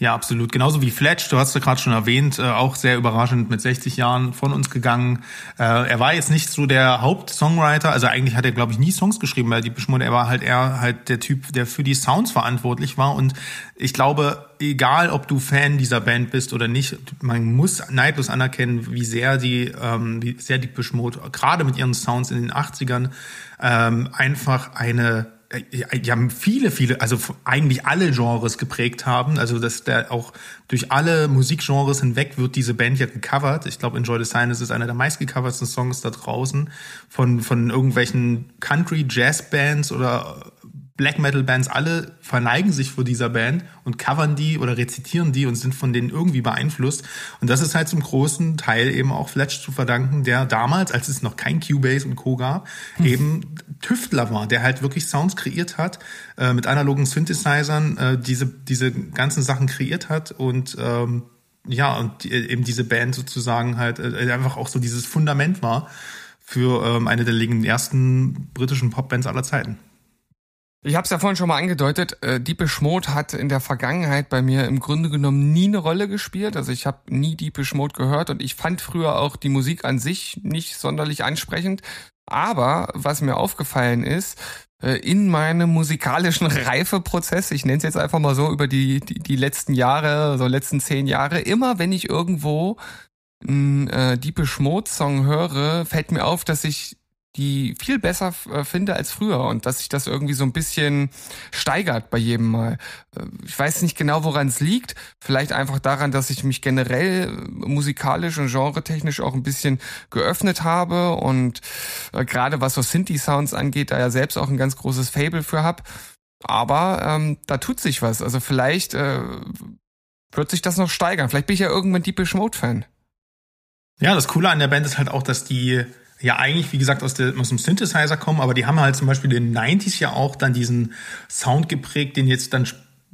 Ja, absolut. Genauso wie Fletch, du hast ja gerade schon erwähnt, äh, auch sehr überraschend mit 60 Jahren von uns gegangen. Äh, er war jetzt nicht so der Hauptsongwriter, also eigentlich hat er, glaube ich, nie Songs geschrieben bei Deepish Mode. Er war halt eher halt der Typ, der für die Sounds verantwortlich war. Und ich glaube, egal ob du Fan dieser Band bist oder nicht, man muss neidlos anerkennen, wie sehr die, ähm, wie sehr Deepish Mode gerade mit ihren Sounds in den 80ern ähm, einfach eine die haben viele, viele, also eigentlich alle Genres geprägt haben. Also dass der auch durch alle Musikgenres hinweg wird diese Band ja gecovert. Ich glaube, Enjoy the Silence ist einer der meistgecoverten Songs da draußen von von irgendwelchen Country Jazz Bands oder Black Metal Bands, alle verneigen sich vor dieser Band und covern die oder rezitieren die und sind von denen irgendwie beeinflusst. Und das ist halt zum großen Teil eben auch Fletch zu verdanken, der damals, als es noch kein Cubase und Co. gab, hm. eben Tüftler war, der halt wirklich Sounds kreiert hat, äh, mit analogen Synthesizern äh, diese, diese ganzen Sachen kreiert hat und ähm, ja, und die, eben diese Band sozusagen halt äh, einfach auch so dieses Fundament war für ähm, eine der legendärsten britischen Popbands aller Zeiten. Ich habe es ja vorhin schon mal angedeutet, äh, Deepish Mode hat in der Vergangenheit bei mir im Grunde genommen nie eine Rolle gespielt. Also ich habe nie Deepish Mode gehört und ich fand früher auch die Musik an sich nicht sonderlich ansprechend. Aber was mir aufgefallen ist, äh, in meinem musikalischen Reifeprozess, ich nenne es jetzt einfach mal so über die, die, die letzten Jahre, so letzten zehn Jahre, immer wenn ich irgendwo einen äh, Deepish Mode Song höre, fällt mir auf, dass ich die viel besser äh, finde als früher und dass sich das irgendwie so ein bisschen steigert bei jedem Mal. Äh, ich weiß nicht genau, woran es liegt. Vielleicht einfach daran, dass ich mich generell äh, musikalisch und genretechnisch auch ein bisschen geöffnet habe und gerade was so Synthi-Sounds angeht, da ja selbst auch ein ganz großes Fable für hab. Aber ähm, da tut sich was. Also vielleicht äh, wird sich das noch steigern. Vielleicht bin ich ja irgendwann Deepish Mode-Fan. Ja, das Coole an der Band ist halt auch, dass die ja eigentlich, wie gesagt, aus, der, aus dem Synthesizer kommen, aber die haben halt zum Beispiel den 90s ja auch dann diesen Sound geprägt, den jetzt dann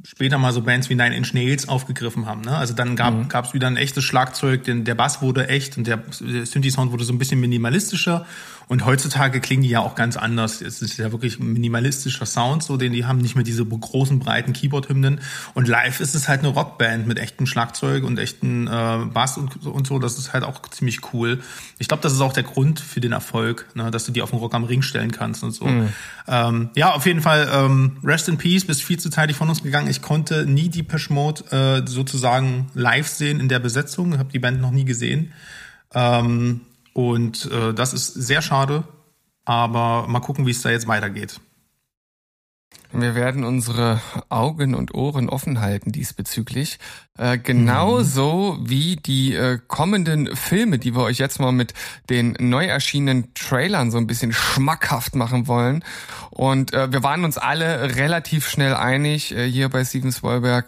später mal so Bands wie Nine Inch Nails aufgegriffen haben. Ne? Also dann gab mhm. es wieder ein echtes Schlagzeug, denn der Bass wurde echt und der, der Synthi-Sound wurde so ein bisschen minimalistischer und heutzutage klingen die ja auch ganz anders. Es ist ja wirklich minimalistischer Sound, so den die haben, nicht mehr diese großen, breiten Keyboard-Hymnen. Und live ist es halt eine Rockband mit echtem Schlagzeug und echten äh, Bass und, und so. Das ist halt auch ziemlich cool. Ich glaube, das ist auch der Grund für den Erfolg, ne, dass du die auf den Rock am Ring stellen kannst und so. Mhm. Ähm, ja, auf jeden Fall, ähm, Rest in Peace, bist viel zu zeitig von uns gegangen. Ich konnte nie die Mode äh, sozusagen live sehen in der Besetzung. Habe die Band noch nie gesehen. Ähm, und äh, das ist sehr schade, aber mal gucken, wie es da jetzt weitergeht. Wir werden unsere Augen und Ohren offen halten diesbezüglich. Äh, genauso mhm. wie die äh, kommenden Filme, die wir euch jetzt mal mit den neu erschienenen Trailern so ein bisschen schmackhaft machen wollen. Und äh, wir waren uns alle relativ schnell einig äh, hier bei Steven Spielberg.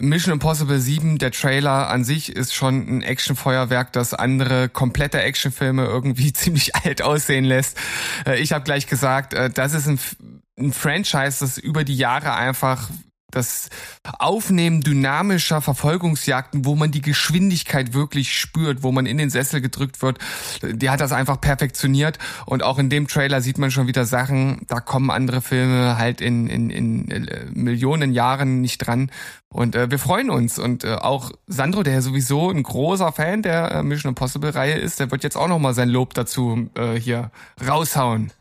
Mission Impossible 7, der Trailer an sich ist schon ein Actionfeuerwerk, das andere komplette Actionfilme irgendwie ziemlich alt aussehen lässt. Äh, ich habe gleich gesagt, äh, das ist ein ein Franchise, das über die Jahre einfach das Aufnehmen dynamischer Verfolgungsjagden, wo man die Geschwindigkeit wirklich spürt, wo man in den Sessel gedrückt wird, die hat das einfach perfektioniert. Und auch in dem Trailer sieht man schon wieder Sachen, da kommen andere Filme halt in, in, in äh, Millionen Jahren nicht dran. Und äh, wir freuen uns. Und äh, auch Sandro, der ja sowieso ein großer Fan der äh, Mission Impossible-Reihe ist, der wird jetzt auch nochmal sein Lob dazu äh, hier raushauen.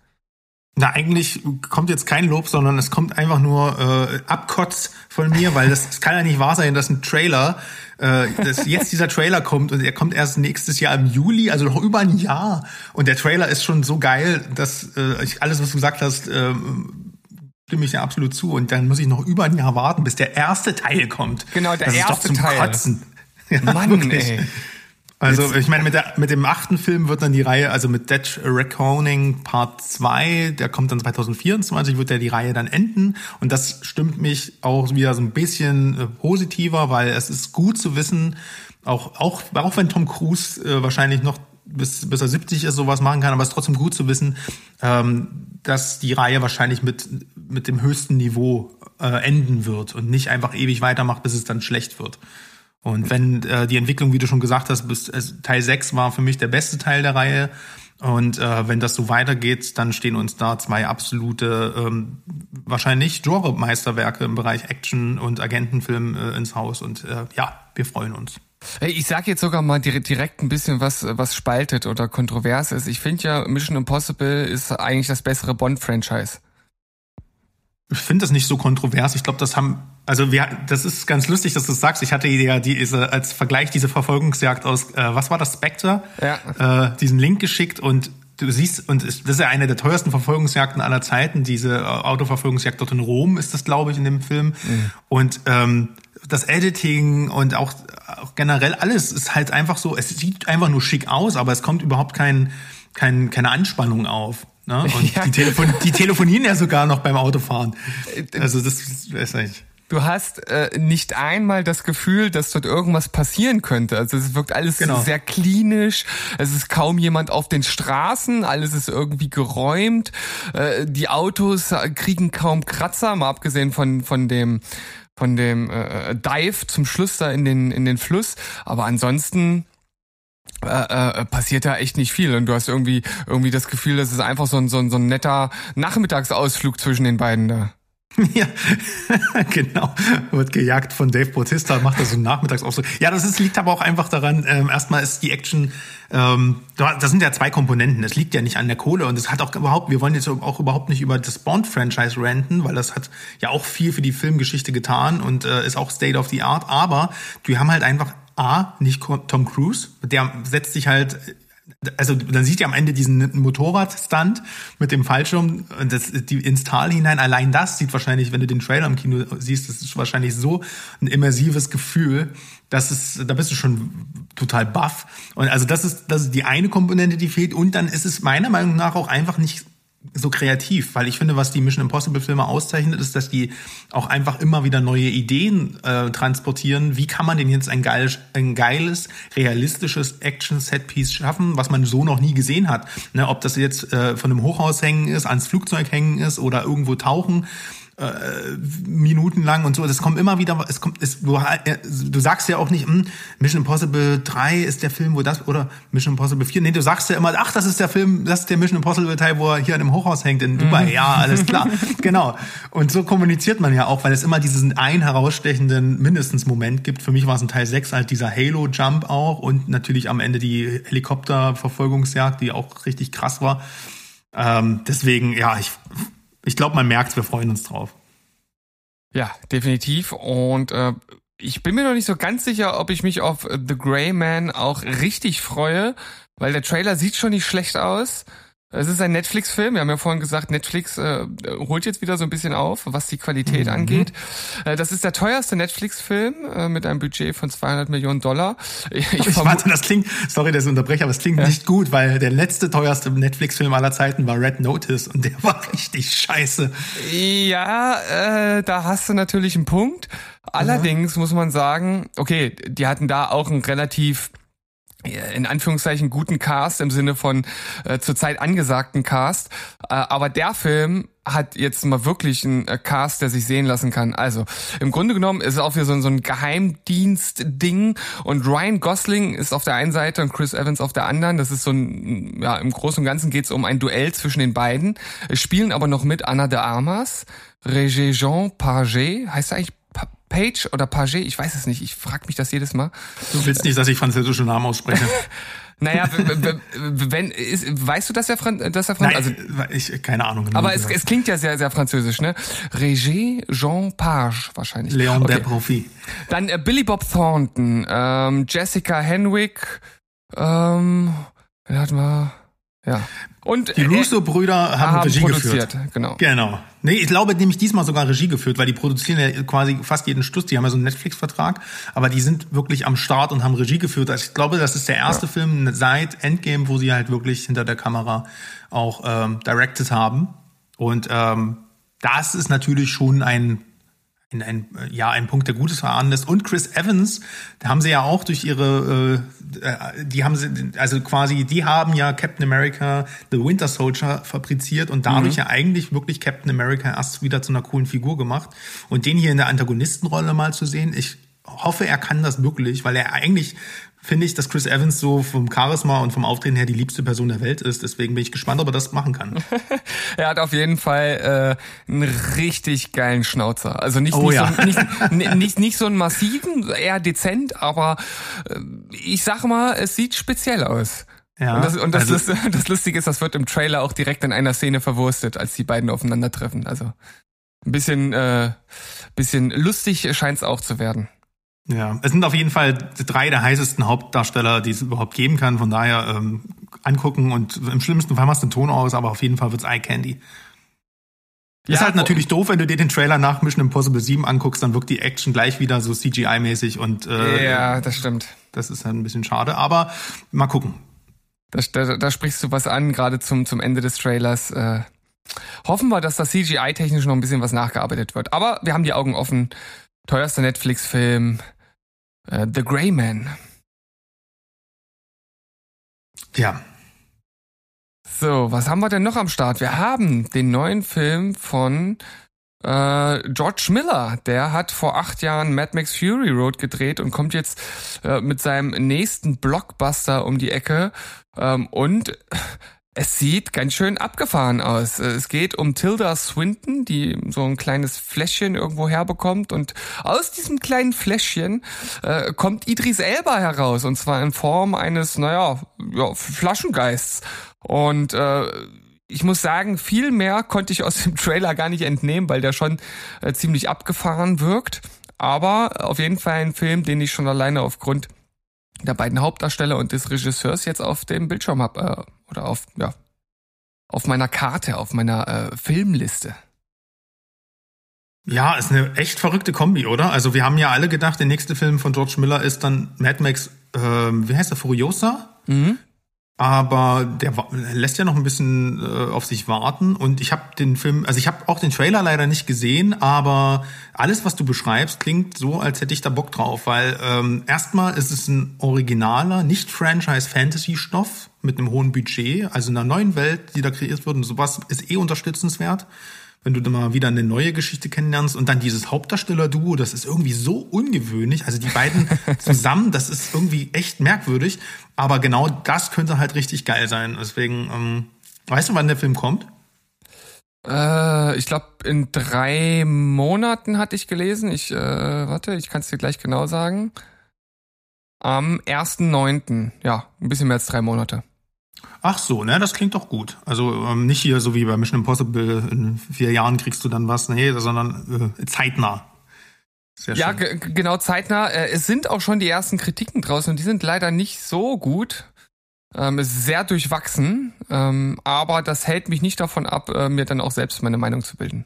Na, eigentlich kommt jetzt kein Lob, sondern es kommt einfach nur äh, Abkotz von mir, weil das, das kann ja nicht wahr sein, dass ein Trailer, äh, dass jetzt dieser Trailer kommt und er kommt erst nächstes Jahr im Juli, also noch über ein Jahr. Und der Trailer ist schon so geil, dass äh, ich alles, was du gesagt hast, äh, stimme ich ja absolut zu. Und dann muss ich noch über ein Jahr warten, bis der erste Teil kommt. Genau, der das erste ist doch zum Teil. Kotzen. Ja, Mann, wirklich. ey. Also ich meine, mit, der, mit dem achten Film wird dann die Reihe, also mit Dead Reckoning Part 2, der kommt dann 2024, wird ja die Reihe dann enden. Und das stimmt mich auch wieder so ein bisschen äh, positiver, weil es ist gut zu wissen, auch, auch, auch wenn Tom Cruise äh, wahrscheinlich noch bis, bis er 70 ist, sowas machen kann, aber es ist trotzdem gut zu wissen, ähm, dass die Reihe wahrscheinlich mit, mit dem höchsten Niveau äh, enden wird und nicht einfach ewig weitermacht, bis es dann schlecht wird. Und wenn äh, die Entwicklung, wie du schon gesagt hast, bis äh, Teil 6 war für mich der beste Teil der Reihe. Und äh, wenn das so weitergeht, dann stehen uns da zwei absolute, ähm, wahrscheinlich Genre-Meisterwerke im Bereich Action und Agentenfilm äh, ins Haus. Und äh, ja, wir freuen uns. Ich sag jetzt sogar mal direkt ein bisschen was, was spaltet oder kontrovers ist. Ich finde ja, Mission Impossible ist eigentlich das bessere Bond-Franchise. Ich finde das nicht so kontrovers. Ich glaube, das haben, also wir, das ist ganz lustig, dass du das sagst. Ich hatte ja diese, als Vergleich diese Verfolgungsjagd aus, äh, was war das, Spectre? Ja. Äh, diesen Link geschickt und du siehst, und das ist ja eine der teuersten Verfolgungsjagden aller Zeiten, diese äh, Autoverfolgungsjagd dort in Rom ist das, glaube ich, in dem Film. Mhm. Und ähm, das Editing und auch, auch generell alles ist halt einfach so, es sieht einfach nur schick aus, aber es kommt überhaupt kein, kein, keine Anspannung auf. Ne? Und ja. die, Telefon die telefonieren ja sogar noch beim Autofahren. Also das weiß ich. Du hast äh, nicht einmal das Gefühl, dass dort irgendwas passieren könnte. Also es wirkt alles genau. sehr klinisch. Es ist kaum jemand auf den Straßen. Alles ist irgendwie geräumt. Äh, die Autos kriegen kaum Kratzer, mal abgesehen von von dem von dem äh, Dive zum Schluss da in den in den Fluss. Aber ansonsten äh, äh, passiert da echt nicht viel und du hast irgendwie irgendwie das Gefühl, das ist einfach so ein, so ein, so ein netter Nachmittagsausflug zwischen den beiden da. Ja, genau. Wird gejagt von Dave Bautista, macht da so einen Nachmittagsausflug. Ja, das ist, liegt aber auch einfach daran, ähm, erstmal ist die Action, ähm, das sind ja zwei Komponenten. Es liegt ja nicht an der Kohle und es hat auch überhaupt, wir wollen jetzt auch überhaupt nicht über das Bond-Franchise ranten, weil das hat ja auch viel für die Filmgeschichte getan und äh, ist auch State of the Art, aber wir haben halt einfach A, nicht Tom Cruise, der setzt sich halt also dann sieht ihr am Ende diesen Motorradstand mit dem Fallschirm und das, die ins Tal hinein. Allein das sieht wahrscheinlich, wenn du den Trailer im Kino siehst, das ist wahrscheinlich so ein immersives Gefühl, dass es, da bist du schon total baff. Und also das ist, das ist die eine Komponente, die fehlt. Und dann ist es meiner Meinung nach auch einfach nicht so kreativ, weil ich finde, was die Mission Impossible Filme auszeichnet, ist, dass die auch einfach immer wieder neue Ideen äh, transportieren. Wie kann man denn jetzt ein geiles, ein geiles realistisches Action-Set-Piece schaffen, was man so noch nie gesehen hat? Ne, ob das jetzt äh, von einem Hochhaus hängen ist, ans Flugzeug hängen ist oder irgendwo tauchen äh, Minuten lang und so. Das kommt immer wieder, es kommt, es, du, äh, du sagst ja auch nicht, hm, Mission Impossible 3 ist der Film, wo das, oder Mission Impossible 4. Nee, du sagst ja immer, ach, das ist der Film, das ist der Mission Impossible Teil, wo er hier an dem Hochhaus hängt in Dubai. Mhm. Ja, alles klar. genau. Und so kommuniziert man ja auch, weil es immer diesen einen herausstechenden mindestens Moment gibt. Für mich war es in Teil 6 halt dieser Halo-Jump auch und natürlich am Ende die Helikopterverfolgungsjagd, die auch richtig krass war. Ähm, deswegen, ja, ich ich glaube, man merkt, wir freuen uns drauf. Ja, definitiv. Und äh, ich bin mir noch nicht so ganz sicher, ob ich mich auf The Grey Man auch richtig freue, weil der Trailer sieht schon nicht schlecht aus. Es ist ein Netflix-Film. Wir haben ja vorhin gesagt, Netflix äh, holt jetzt wieder so ein bisschen auf, was die Qualität mhm. angeht. Äh, das ist der teuerste Netflix-Film äh, mit einem Budget von 200 Millionen Dollar. Ich, ich warte, das klingt, sorry, dass ich unterbreche, aber es klingt ja. nicht gut, weil der letzte teuerste Netflix-Film aller Zeiten war Red Notice und der war richtig scheiße. Ja, äh, da hast du natürlich einen Punkt. Allerdings mhm. muss man sagen, okay, die hatten da auch ein relativ in Anführungszeichen guten Cast im Sinne von äh, zurzeit angesagten Cast. Äh, aber der Film hat jetzt mal wirklich einen äh, Cast, der sich sehen lassen kann. Also im Grunde genommen ist es auch wieder so, so ein Geheimdienst-Ding und Ryan Gosling ist auf der einen Seite und Chris Evans auf der anderen. Das ist so ein, ja, im Großen und Ganzen geht es um ein Duell zwischen den beiden. Spielen aber noch mit Anna de Armas, Regé Jean Paget, heißt er eigentlich Page oder Page, ich weiß es nicht, ich frage mich das jedes Mal. Du willst nicht, dass ich französische Namen ausspreche. Naja, wenn ist, weißt du, dass er Fran dass er Fran also ich keine Ahnung. Genau aber es, es, klingt ja sehr sehr französisch, ne? Regé Jean Page wahrscheinlich. Leon okay. der Profi. Dann äh, Billy Bob Thornton, ähm, Jessica Henwick, ähm, hat mal ja. Und die Russo-Brüder haben, haben, Regie geführt. Genau. Genau. Nee, ich glaube nämlich diesmal sogar Regie geführt, weil die produzieren ja quasi fast jeden Stuss. Die haben ja so einen Netflix-Vertrag, aber die sind wirklich am Start und haben Regie geführt. Also ich glaube, das ist der erste ja. Film seit Endgame, wo sie halt wirklich hinter der Kamera auch ähm, directed haben. Und ähm, das ist natürlich schon ein in ein, ja, ein Punkt, der Gutes verahnen lässt. Und Chris Evans, da haben sie ja auch durch ihre, äh, die haben sie, also quasi, die haben ja Captain America, The Winter Soldier fabriziert und dadurch mhm. ja eigentlich wirklich Captain America erst wieder zu einer coolen Figur gemacht. Und den hier in der Antagonistenrolle mal zu sehen, ich hoffe, er kann das wirklich, weil er eigentlich finde ich, dass Chris Evans so vom Charisma und vom Auftreten her die liebste Person der Welt ist. Deswegen bin ich gespannt, ob er das machen kann. er hat auf jeden Fall äh, einen richtig geilen Schnauzer. Also nicht, oh, nicht, ja. so, nicht, nicht, nicht so einen massiven, eher dezent, aber äh, ich sag mal, es sieht speziell aus. Ja, und das, und das, also, das Lustige ist, das wird im Trailer auch direkt in einer Szene verwurstet, als die beiden aufeinandertreffen. Also ein bisschen, äh, bisschen lustig scheint es auch zu werden. Ja, es sind auf jeden Fall drei der heißesten Hauptdarsteller, die es überhaupt geben kann. Von daher ähm, angucken und im schlimmsten Fall machst du den Ton aus, aber auf jeden Fall wird's Eye Candy. Ja, ist halt natürlich doof, wenn du dir den Trailer nach Mission Impossible 7 anguckst, dann wirkt die Action gleich wieder so CGI-mäßig und äh, ja, das stimmt. Das ist halt ein bisschen schade, aber mal gucken. Da, da, da sprichst du was an, gerade zum zum Ende des Trailers. Äh, hoffen wir, dass da CGI-technisch noch ein bisschen was nachgearbeitet wird. Aber wir haben die Augen offen. Teuerster Netflix-Film, äh, The Grey Man. Ja. So, was haben wir denn noch am Start? Wir haben den neuen Film von äh, George Miller. Der hat vor acht Jahren Mad Max Fury Road gedreht und kommt jetzt äh, mit seinem nächsten Blockbuster um die Ecke. Ähm, und es sieht ganz schön abgefahren aus. Es geht um Tilda Swinton, die so ein kleines Fläschchen irgendwo herbekommt und aus diesem kleinen Fläschchen äh, kommt Idris Elba heraus und zwar in Form eines, naja, ja, Flaschengeists. Und äh, ich muss sagen, viel mehr konnte ich aus dem Trailer gar nicht entnehmen, weil der schon äh, ziemlich abgefahren wirkt. Aber auf jeden Fall ein Film, den ich schon alleine aufgrund der beiden Hauptdarsteller und des Regisseurs jetzt auf dem Bildschirm habe äh, oder auf ja auf meiner Karte, auf meiner äh, Filmliste. Ja, ist eine echt verrückte Kombi, oder? Also wir haben ja alle gedacht, der nächste Film von George Miller ist dann Mad Max, äh, wie heißt der, Furiosa? Mhm. Aber der lässt ja noch ein bisschen äh, auf sich warten. Und ich habe den Film, also ich habe auch den Trailer leider nicht gesehen, aber alles, was du beschreibst, klingt so, als hätte ich da Bock drauf, weil ähm, erstmal ist es ein originaler, nicht Franchise-Fantasy-Stoff mit einem hohen Budget, also in einer neuen Welt, die da kreiert wird und sowas ist eh unterstützenswert wenn du dann mal wieder eine neue Geschichte kennenlernst und dann dieses Hauptdarsteller-Duo, das ist irgendwie so ungewöhnlich. Also die beiden zusammen, das ist irgendwie echt merkwürdig. Aber genau das könnte halt richtig geil sein. Deswegen, ähm, weißt du, wann der Film kommt? Äh, ich glaube, in drei Monaten hatte ich gelesen. Ich, äh, warte, ich kann es dir gleich genau sagen. Am 1.9. Ja, ein bisschen mehr als drei Monate. Ach so, ne, das klingt doch gut. Also ähm, nicht hier so wie bei Mission Impossible, in vier Jahren kriegst du dann was, nee, sondern äh, zeitnah. Sehr ja, genau, zeitnah. Äh, es sind auch schon die ersten Kritiken draußen und die sind leider nicht so gut. Ähm, ist sehr durchwachsen, ähm, aber das hält mich nicht davon ab, äh, mir dann auch selbst meine Meinung zu bilden.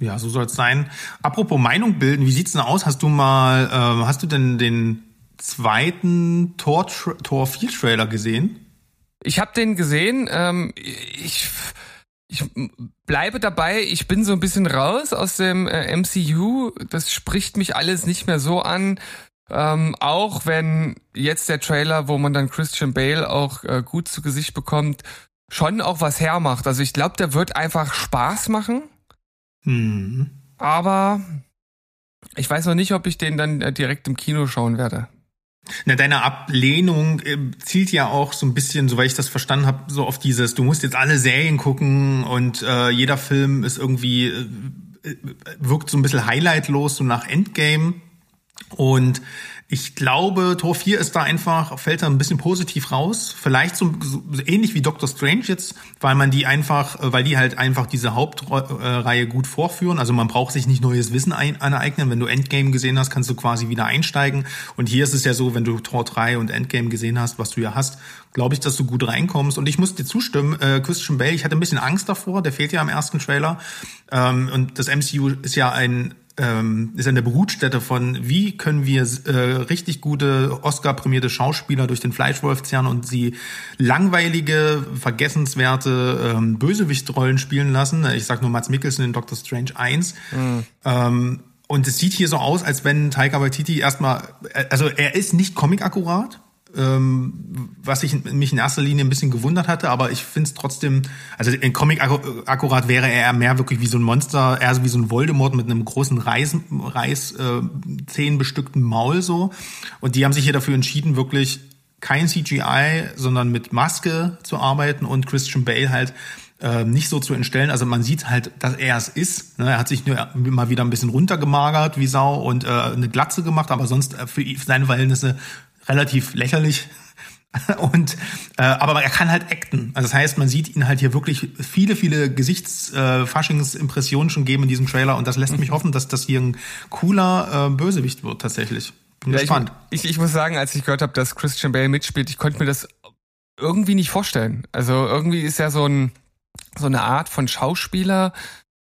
Ja, so soll es sein. Apropos Meinung bilden, wie sieht's denn aus? Hast du mal, äh, hast du denn den zweiten Tor, Tor 4 Trailer gesehen? Ich habe den gesehen. Ähm, ich, ich bleibe dabei. Ich bin so ein bisschen raus aus dem äh, MCU. Das spricht mich alles nicht mehr so an. Ähm, auch wenn jetzt der Trailer, wo man dann Christian Bale auch äh, gut zu Gesicht bekommt, schon auch was hermacht. Also ich glaube, der wird einfach Spaß machen. Mhm. Aber ich weiß noch nicht, ob ich den dann äh, direkt im Kino schauen werde. Na, deine Ablehnung äh, zielt ja auch so ein bisschen, soweit ich das verstanden habe, so auf dieses, du musst jetzt alle Serien gucken und äh, jeder Film ist irgendwie, äh, äh wirkt so ein bisschen highlightlos, so nach Endgame. Und ich glaube, Tor 4 ist da einfach, fällt da ein bisschen positiv raus. Vielleicht so, so ähnlich wie Doctor Strange jetzt, weil man die einfach, äh, weil die halt einfach diese Hauptreihe gut vorführen. Also man braucht sich nicht neues Wissen ein, aneignen. Wenn du Endgame gesehen hast, kannst du quasi wieder einsteigen. Und hier ist es ja so, wenn du Tor 3 und Endgame gesehen hast, was du ja hast, glaube ich, dass du gut reinkommst. Und ich muss dir zustimmen, äh, Christian Bale, ich hatte ein bisschen Angst davor, der fehlt ja im ersten Trailer. Ähm, und das MCU ist ja ein ähm, ist eine Brutstätte von, wie können wir äh, richtig gute Oscar-prämierte Schauspieler durch den Fleischwolf zerren und sie langweilige, vergessenswerte ähm, Bösewichtrollen spielen lassen. Ich sag nur Mats Mikkelsen in Doctor Strange 1. Mhm. Ähm, und es sieht hier so aus, als wenn Taika Waititi erstmal, äh, also er ist nicht comic-akkurat, ähm, was ich mich in erster Linie ein bisschen gewundert hatte, aber ich finde es trotzdem, also in Comic akkurat wäre er mehr wirklich wie so ein Monster, eher so wie so ein Voldemort mit einem großen Reis, Reis äh, zehn bestückten Maul so. Und die haben sich hier dafür entschieden, wirklich kein CGI, sondern mit Maske zu arbeiten und Christian Bale halt äh, nicht so zu entstellen. Also man sieht halt, dass er es ist. Ne? Er hat sich nur mal wieder ein bisschen runtergemagert wie Sau und äh, eine Glatze gemacht, aber sonst äh, für seine Verhältnisse relativ lächerlich. Und äh, aber er kann halt acten. Also das heißt, man sieht ihn halt hier wirklich viele, viele Gesichtsfaschingsimpressionen äh, schon geben in diesem Trailer und das lässt mich hoffen, dass das hier ein cooler äh, Bösewicht wird tatsächlich. Bin ja, gespannt. Ich, ich, ich muss sagen, als ich gehört habe, dass Christian Bale mitspielt, ich konnte mir das irgendwie nicht vorstellen. Also irgendwie ist er so ein so eine Art von Schauspieler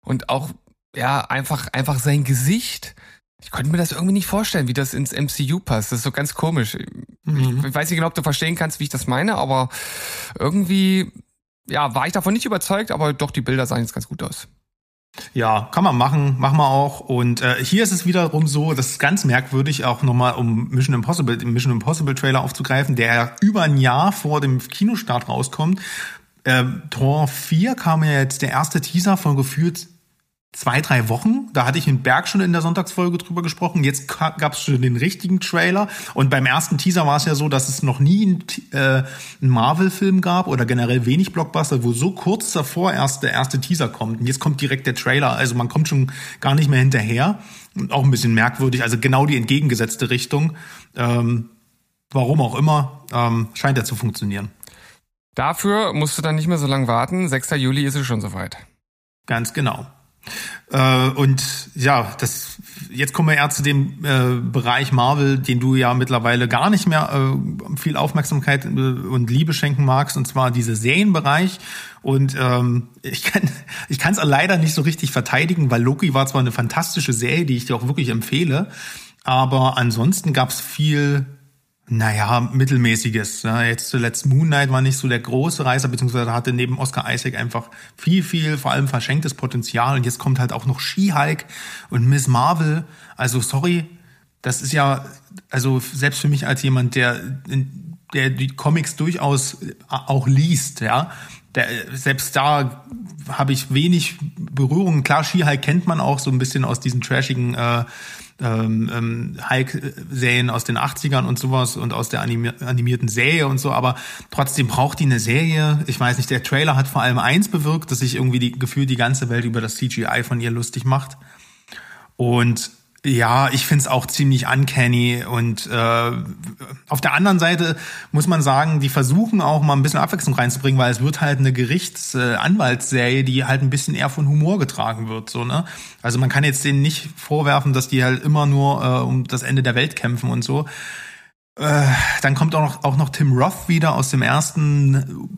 und auch ja einfach einfach sein Gesicht ich konnte mir das irgendwie nicht vorstellen, wie das ins MCU passt. Das ist so ganz komisch. Mhm. Ich weiß nicht genau, ob du verstehen kannst, wie ich das meine, aber irgendwie, ja, war ich davon nicht überzeugt, aber doch, die Bilder sahen jetzt ganz gut aus. Ja, kann man machen, machen wir auch. Und äh, hier ist es wiederum so, das ist ganz merkwürdig, auch nochmal um Mission Impossible, den Mission Impossible Trailer aufzugreifen, der über ein Jahr vor dem Kinostart rauskommt. Äh, Tor 4 kam ja jetzt der erste Teaser von gefühlt zwei, drei Wochen. Da hatte ich in Berg schon in der Sonntagsfolge drüber gesprochen. Jetzt gab es schon den richtigen Trailer. Und beim ersten Teaser war es ja so, dass es noch nie einen, äh, einen Marvel-Film gab oder generell wenig Blockbuster, wo so kurz davor erst der erste Teaser kommt. Und jetzt kommt direkt der Trailer. Also man kommt schon gar nicht mehr hinterher. Auch ein bisschen merkwürdig. Also genau die entgegengesetzte Richtung. Ähm, warum auch immer, ähm, scheint ja zu funktionieren. Dafür musst du dann nicht mehr so lange warten. 6. Juli ist es schon soweit. Ganz genau. Äh, und ja, das jetzt kommen wir eher zu dem äh, Bereich Marvel, den du ja mittlerweile gar nicht mehr äh, viel Aufmerksamkeit äh, und Liebe schenken magst, und zwar dieser Serienbereich. Und ähm, ich kann ich kann es leider nicht so richtig verteidigen, weil Loki war zwar eine fantastische Serie, die ich dir auch wirklich empfehle, aber ansonsten gab es viel Naja, mittelmäßiges. Ja, jetzt zuletzt Moon Knight war nicht so der große Reißer, beziehungsweise hatte neben Oscar Isaac einfach viel, viel, vor allem verschenktes Potenzial. Und jetzt kommt halt auch noch She-Hulk und Miss Marvel. Also sorry, das ist ja, also selbst für mich als jemand, der, der die Comics durchaus auch liest, ja, der, selbst da habe ich wenig Berührung. Klar, She-Hulk kennt man auch so ein bisschen aus diesen trashigen äh, ähm, ähm, Hulk-Serien aus den 80ern und sowas und aus der animi animierten Serie und so, aber trotzdem braucht die eine Serie. Ich weiß nicht, der Trailer hat vor allem eins bewirkt, dass sich irgendwie die Gefühl die ganze Welt über das CGI von ihr lustig macht. Und ja, ich find's auch ziemlich uncanny und äh, auf der anderen Seite muss man sagen, die versuchen auch mal ein bisschen Abwechslung reinzubringen, weil es wird halt eine Gerichtsanwaltsserie, äh, die halt ein bisschen eher von Humor getragen wird, so ne. Also man kann jetzt denen nicht vorwerfen, dass die halt immer nur äh, um das Ende der Welt kämpfen und so. Äh, dann kommt auch noch, auch noch Tim Roth wieder aus dem ersten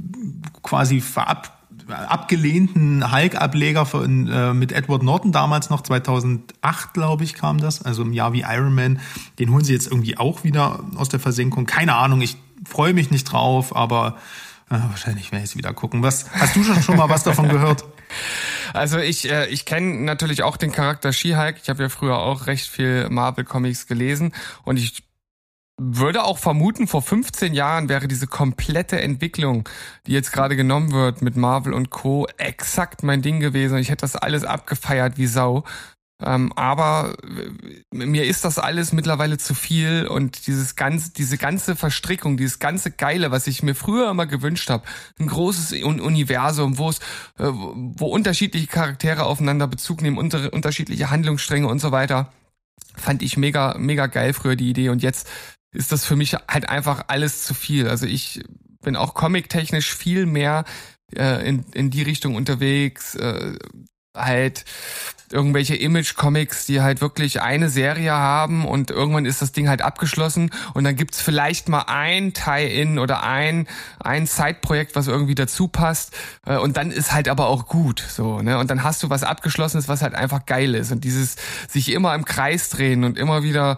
quasi verab abgelehnten Hulk-Ableger äh, mit Edward Norton damals noch, 2008 glaube ich kam das, also im Jahr wie Iron Man. Den holen sie jetzt irgendwie auch wieder aus der Versenkung. Keine Ahnung, ich freue mich nicht drauf, aber äh, wahrscheinlich werde ich es wieder gucken. Was, hast du schon, schon mal was davon gehört? Also ich, äh, ich kenne natürlich auch den Charakter She-Hulk. Ich habe ja früher auch recht viel Marvel-Comics gelesen und ich würde auch vermuten, vor 15 Jahren wäre diese komplette Entwicklung, die jetzt gerade genommen wird mit Marvel und Co., exakt mein Ding gewesen. Ich hätte das alles abgefeiert wie Sau. Ähm, aber äh, mir ist das alles mittlerweile zu viel und dieses ganze, diese ganze Verstrickung, dieses ganze Geile, was ich mir früher immer gewünscht habe, ein großes Universum, wo es, äh, wo unterschiedliche Charaktere aufeinander Bezug nehmen, unter, unterschiedliche Handlungsstränge und so weiter, fand ich mega, mega geil früher die Idee und jetzt ist das für mich halt einfach alles zu viel. Also ich bin auch comic-technisch viel mehr äh, in, in die Richtung unterwegs, äh, halt irgendwelche Image-Comics, die halt wirklich eine Serie haben und irgendwann ist das Ding halt abgeschlossen und dann gibt's vielleicht mal ein Tie-In oder ein, ein Side-Projekt, was irgendwie dazu passt äh, und dann ist halt aber auch gut so, ne? Und dann hast du was Abgeschlossenes, was halt einfach geil ist und dieses sich immer im Kreis drehen und immer wieder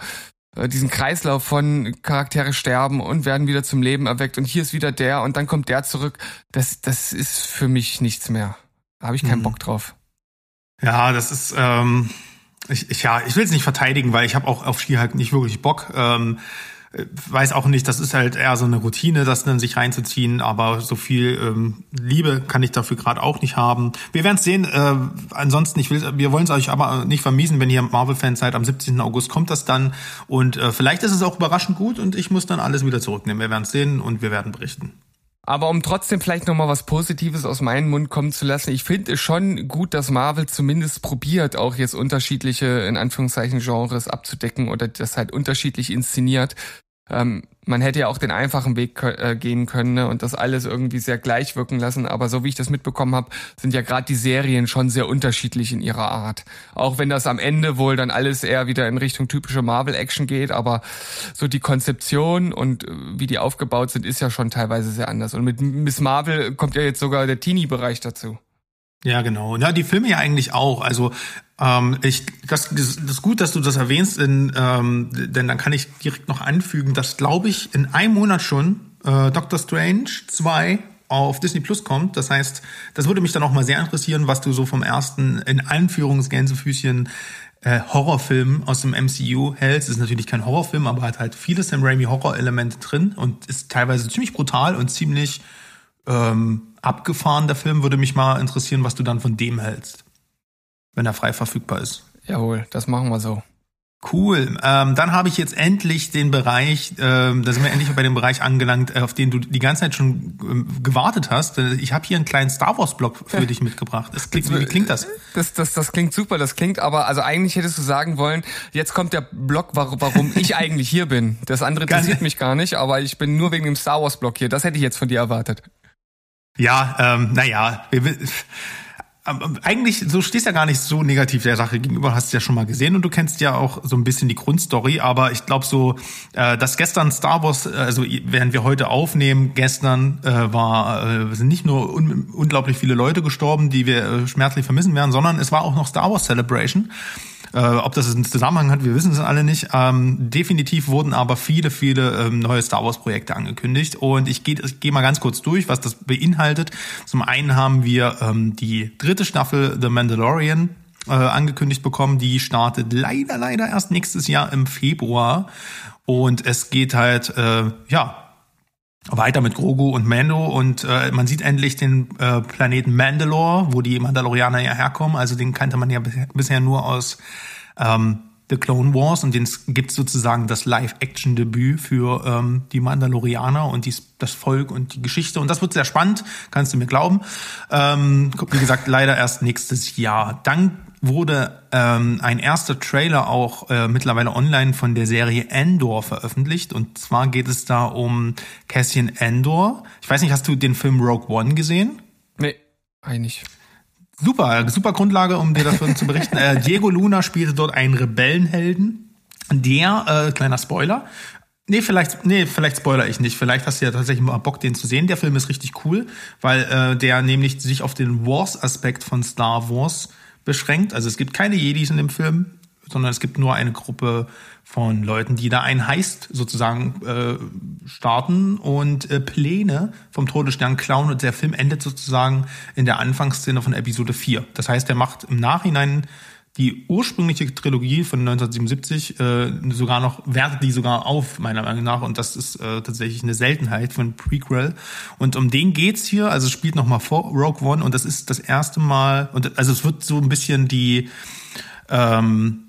diesen Kreislauf von Charaktere sterben und werden wieder zum Leben erweckt und hier ist wieder der und dann kommt der zurück. Das, das ist für mich nichts mehr. Da habe ich keinen mhm. Bock drauf. Ja, das ist, ähm, ich, ich, ja, ich will es nicht verteidigen, weil ich habe auch auf Ski halt nicht wirklich Bock. Ähm, weiß auch nicht, das ist halt eher so eine Routine, das dann sich reinzuziehen, aber so viel ähm, Liebe kann ich dafür gerade auch nicht haben. Wir werden es sehen. Äh, ansonsten, ich will, wir wollen es euch aber nicht vermiesen, wenn ihr Marvel-Fan seid. Am 17. August kommt das dann und äh, vielleicht ist es auch überraschend gut und ich muss dann alles wieder zurücknehmen. Wir werden es sehen und wir werden berichten. Aber um trotzdem vielleicht nochmal was Positives aus meinem Mund kommen zu lassen, ich finde es schon gut, dass Marvel zumindest probiert, auch jetzt unterschiedliche, in Anführungszeichen, Genres abzudecken oder das halt unterschiedlich inszeniert. Ähm, man hätte ja auch den einfachen Weg äh, gehen können ne, und das alles irgendwie sehr gleich wirken lassen. Aber so wie ich das mitbekommen habe, sind ja gerade die Serien schon sehr unterschiedlich in ihrer Art. Auch wenn das am Ende wohl dann alles eher wieder in Richtung typische Marvel-Action geht, aber so die Konzeption und äh, wie die aufgebaut sind, ist ja schon teilweise sehr anders. Und mit Miss Marvel kommt ja jetzt sogar der Teenie-Bereich dazu. Ja, genau. Ja, die Filme ja eigentlich auch. Also ähm, ich, das, das ist gut, dass du das erwähnst, in, ähm, denn dann kann ich direkt noch anfügen, dass, glaube ich, in einem Monat schon äh, Doctor Strange 2 auf Disney Plus kommt. Das heißt, das würde mich dann auch mal sehr interessieren, was du so vom ersten, in Anführungsgänsefüßchen, äh, Horrorfilm aus dem MCU hältst. Ist natürlich kein Horrorfilm, aber hat halt viele Sam Raimi Horror-Elemente drin und ist teilweise ziemlich brutal und ziemlich ähm, abgefahren, der Film. Würde mich mal interessieren, was du dann von dem hältst, wenn er frei verfügbar ist. Jawohl, das machen wir so. Cool. Ähm, dann habe ich jetzt endlich den Bereich, ähm, da sind wir endlich bei dem Bereich angelangt, äh, auf den du die ganze Zeit schon ähm, gewartet hast. Ich habe hier einen kleinen Star Wars Blog für dich mitgebracht. Das klingt, wie klingt das? das? Das das klingt super. Das klingt aber, also eigentlich hättest du sagen wollen, jetzt kommt der Blog, warum ich eigentlich hier bin. Das andere interessiert mich gar nicht, aber ich bin nur wegen dem Star Wars Blog hier. Das hätte ich jetzt von dir erwartet. Ja, ähm, naja, eigentlich, so stehst ja gar nicht so negativ der Sache gegenüber, hast du ja schon mal gesehen und du kennst ja auch so ein bisschen die Grundstory, aber ich glaube so, äh, dass gestern Star Wars, äh, also während wir heute aufnehmen, gestern äh, war, äh, sind nicht nur un unglaublich viele Leute gestorben, die wir äh, schmerzlich vermissen werden, sondern es war auch noch Star Wars Celebration. Äh, ob das einen Zusammenhang hat, wir wissen es alle nicht. Ähm, definitiv wurden aber viele, viele ähm, neue Star Wars-Projekte angekündigt. Und ich gehe geh mal ganz kurz durch, was das beinhaltet. Zum einen haben wir ähm, die dritte Staffel The Mandalorian äh, angekündigt bekommen. Die startet leider, leider erst nächstes Jahr im Februar. Und es geht halt, äh, ja, weiter mit Grogu und Mando und äh, man sieht endlich den äh, Planeten Mandalore, wo die Mandalorianer ja herkommen. Also den kannte man ja bisher nur aus ähm, The Clone Wars und den gibt sozusagen das Live-Action-Debüt für ähm, die Mandalorianer und dies, das Volk und die Geschichte. Und das wird sehr spannend, kannst du mir glauben. Ähm, wie gesagt, leider erst nächstes Jahr. Dann wurde ähm, ein erster Trailer auch äh, mittlerweile online von der Serie Endor veröffentlicht. Und zwar geht es da um Cassian Endor. Ich weiß nicht, hast du den Film Rogue One gesehen? Nee, eigentlich. Super, super Grundlage, um dir davon zu berichten. Äh, Diego Luna spielte dort einen Rebellenhelden. Der, äh, kleiner Spoiler, Nee, vielleicht, nee, vielleicht spoiler ich nicht. Vielleicht hast du ja tatsächlich mal Bock, den zu sehen. Der Film ist richtig cool, weil äh, der nämlich sich auf den Wars-Aspekt von Star Wars beschränkt. Also es gibt keine Jedis in dem Film, sondern es gibt nur eine Gruppe von Leuten, die da ein Heist sozusagen äh, starten und äh, Pläne vom Todesstern klauen und der Film endet sozusagen in der Anfangsszene von Episode 4. Das heißt, er macht im Nachhinein die ursprüngliche Trilogie von 1977 äh, sogar noch, wertet die sogar auf, meiner Meinung nach. Und das ist äh, tatsächlich eine Seltenheit von Prequel. Und um den geht's hier. Also spielt nochmal vor Rogue One und das ist das erste Mal, und also es wird so ein bisschen die ähm,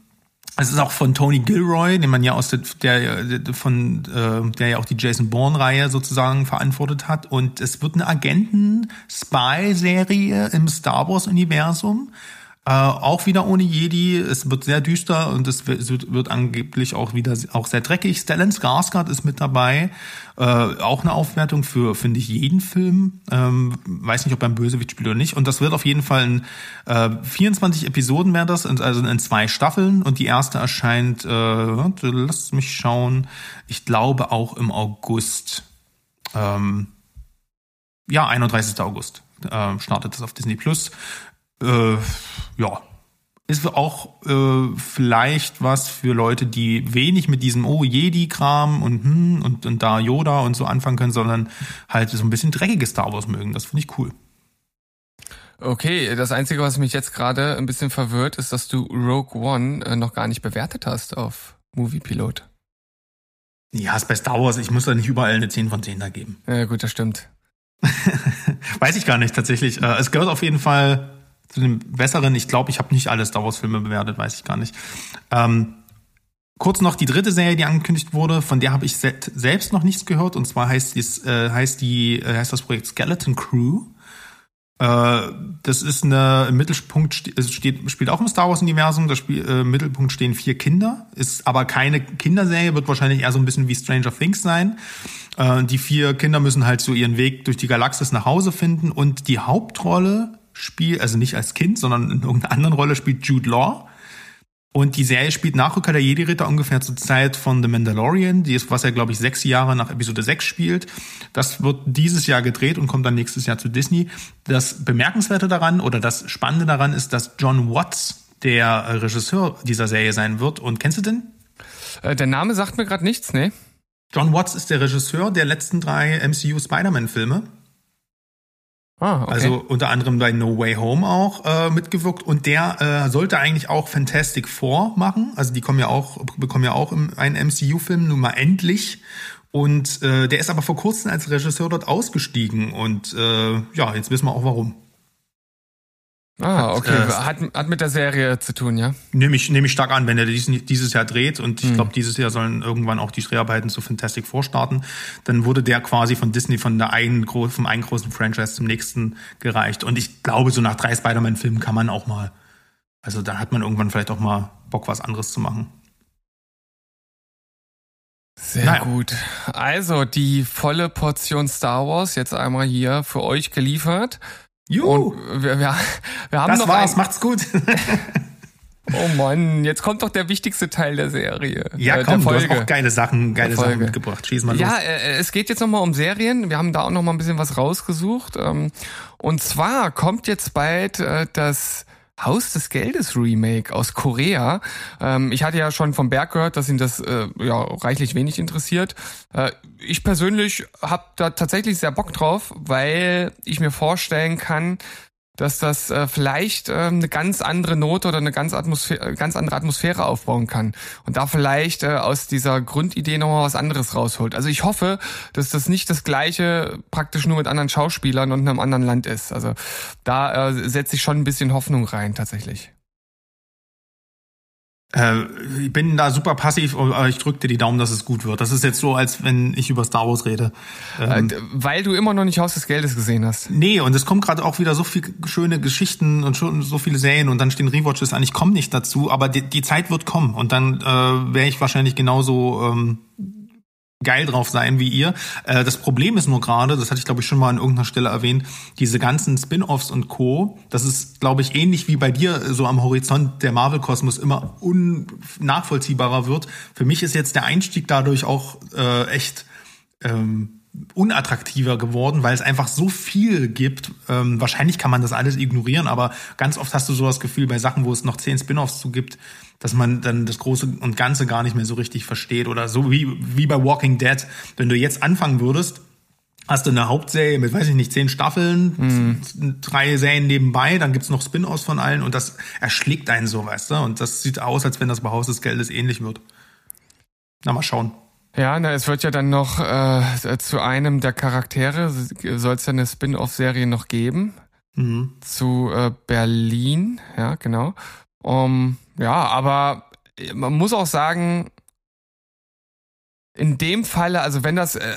es ist auch von Tony Gilroy, den man ja aus der, der von äh, der ja auch die Jason Bourne Reihe sozusagen verantwortet hat und es wird eine Agenten Spy Serie im Star Wars Universum äh, auch wieder ohne Jedi. Es wird sehr düster und es wird, wird angeblich auch wieder auch sehr dreckig. Stellan Skarsgård ist mit dabei. Äh, auch eine Aufwertung für, finde ich, jeden Film. Ähm, weiß nicht, ob er ein Bösewicht spielt oder nicht. Und das wird auf jeden Fall in äh, 24 Episoden wäre das, also in zwei Staffeln. Und die erste erscheint, äh, lass mich schauen, ich glaube auch im August. Ähm, ja, 31. August äh, startet das auf Disney Plus äh, ja, ist auch äh, vielleicht was für Leute, die wenig mit diesem Oh Jedi-Kram und, hm, und und da Yoda und so anfangen können, sondern halt so ein bisschen dreckiges Star Wars mögen. Das finde ich cool. Okay, das Einzige, was mich jetzt gerade ein bisschen verwirrt, ist, dass du Rogue One äh, noch gar nicht bewertet hast auf Movie Pilot. Ja, ist bei Star Wars, ich muss da nicht überall eine 10 von 10 da geben. Ja, gut, das stimmt. Weiß ich gar nicht tatsächlich. Äh, es gehört auf jeden Fall zu den besseren. Ich glaube, ich habe nicht alle Star Wars Filme bewertet, weiß ich gar nicht. Ähm, kurz noch die dritte Serie, die angekündigt wurde, von der habe ich se selbst noch nichts gehört. Und zwar heißt, dies, äh, heißt, die, äh, heißt das Projekt Skeleton Crew. Äh, das ist eine im Mittelpunkt es steht, spielt auch im Star Wars Universum. Da Spiel, äh, im Mittelpunkt stehen vier Kinder, ist aber keine Kinderserie, wird wahrscheinlich eher so ein bisschen wie Stranger Things sein. Äh, die vier Kinder müssen halt so ihren Weg durch die Galaxis nach Hause finden und die Hauptrolle spielt, also nicht als Kind, sondern in irgendeiner anderen Rolle spielt Jude Law. Und die Serie spielt nach Rückkehr der Jedi-Ritter ungefähr zur Zeit von The Mandalorian, die ist, was er, glaube ich, sechs Jahre nach Episode 6 spielt. Das wird dieses Jahr gedreht und kommt dann nächstes Jahr zu Disney. Das Bemerkenswerte daran oder das Spannende daran ist, dass John Watts der Regisseur dieser Serie sein wird. Und kennst du den? Äh, der Name sagt mir gerade nichts, ne? John Watts ist der Regisseur der letzten drei MCU Spider-Man-Filme. Ah, okay. Also unter anderem bei No Way Home auch äh, mitgewirkt und der äh, sollte eigentlich auch Fantastic Four machen. Also die kommen ja auch bekommen ja auch einen MCU-Film nun mal endlich. Und äh, der ist aber vor kurzem als Regisseur dort ausgestiegen und äh, ja, jetzt wissen wir auch warum. Ah, okay. Hat, äh, hat, mit der Serie zu tun, ja? Nehme ich, nehme ich stark an, wenn er dies, dieses Jahr dreht und ich hm. glaube, dieses Jahr sollen irgendwann auch die Dreharbeiten zu Fantastic Four starten, dann wurde der quasi von Disney von der einen, vom einen großen Franchise zum nächsten gereicht. Und ich glaube, so nach drei Spider-Man-Filmen kann man auch mal, also da hat man irgendwann vielleicht auch mal Bock, was anderes zu machen. Sehr naja. gut. Also die volle Portion Star Wars jetzt einmal hier für euch geliefert. Juhu. Und wir, wir, wir haben das noch war's, ein... macht's gut. oh Mann, jetzt kommt doch der wichtigste Teil der Serie. Ja, äh, komm, du hast auch geile Sachen, geile Sachen mitgebracht. Schieß mal los. Ja, äh, es geht jetzt nochmal um Serien. Wir haben da auch nochmal ein bisschen was rausgesucht. Ähm, und zwar kommt jetzt bald äh, das Haus des Geldes Remake aus Korea. Ähm, ich hatte ja schon vom Berg gehört, dass ihn das äh, ja reichlich wenig interessiert. Äh, ich persönlich habe da tatsächlich sehr Bock drauf, weil ich mir vorstellen kann, dass das äh, vielleicht äh, eine ganz andere Note oder eine ganz, Atmosphäre, ganz andere Atmosphäre aufbauen kann und da vielleicht äh, aus dieser Grundidee nochmal was anderes rausholt. Also ich hoffe, dass das nicht das gleiche praktisch nur mit anderen Schauspielern und in einem anderen Land ist. Also da äh, setze ich schon ein bisschen Hoffnung rein tatsächlich. Äh, ich bin da super passiv, aber ich drücke dir die Daumen, dass es gut wird. Das ist jetzt so, als wenn ich über Star Wars rede. Ähm, äh, Weil du immer noch nicht Haus des Geldes gesehen hast. Nee, und es kommt gerade auch wieder so viele schöne Geschichten und schon so viele Serien und dann stehen Rewatches an. Ich komme nicht dazu, aber die, die, Zeit wird kommen und dann äh, wäre ich wahrscheinlich genauso ähm, geil drauf sein wie ihr. Äh, das Problem ist nur gerade, das hatte ich glaube ich schon mal an irgendeiner Stelle erwähnt, diese ganzen Spin-offs und Co. Das ist glaube ich ähnlich wie bei dir so am Horizont der Marvel-Kosmos immer unnachvollziehbarer wird. Für mich ist jetzt der Einstieg dadurch auch äh, echt ähm, unattraktiver geworden, weil es einfach so viel gibt. Ähm, wahrscheinlich kann man das alles ignorieren, aber ganz oft hast du so das Gefühl bei Sachen, wo es noch zehn Spin-offs zu gibt, dass man dann das Große und Ganze gar nicht mehr so richtig versteht. Oder so wie, wie bei Walking Dead. Wenn du jetzt anfangen würdest, hast du eine Hauptserie mit, weiß ich nicht, zehn Staffeln, mhm. drei Serien nebenbei, dann gibt's noch Spin-offs von allen und das erschlägt einen so, weißt du? Und das sieht aus, als wenn das bei Haus des Geldes ähnlich wird. Na, mal schauen. Ja, na, es wird ja dann noch äh, zu einem der Charaktere, soll es ja eine Spin-off-Serie noch geben. Mhm. Zu äh, Berlin, ja, genau. Um, ja, aber man muss auch sagen, in dem Falle, also wenn das, äh,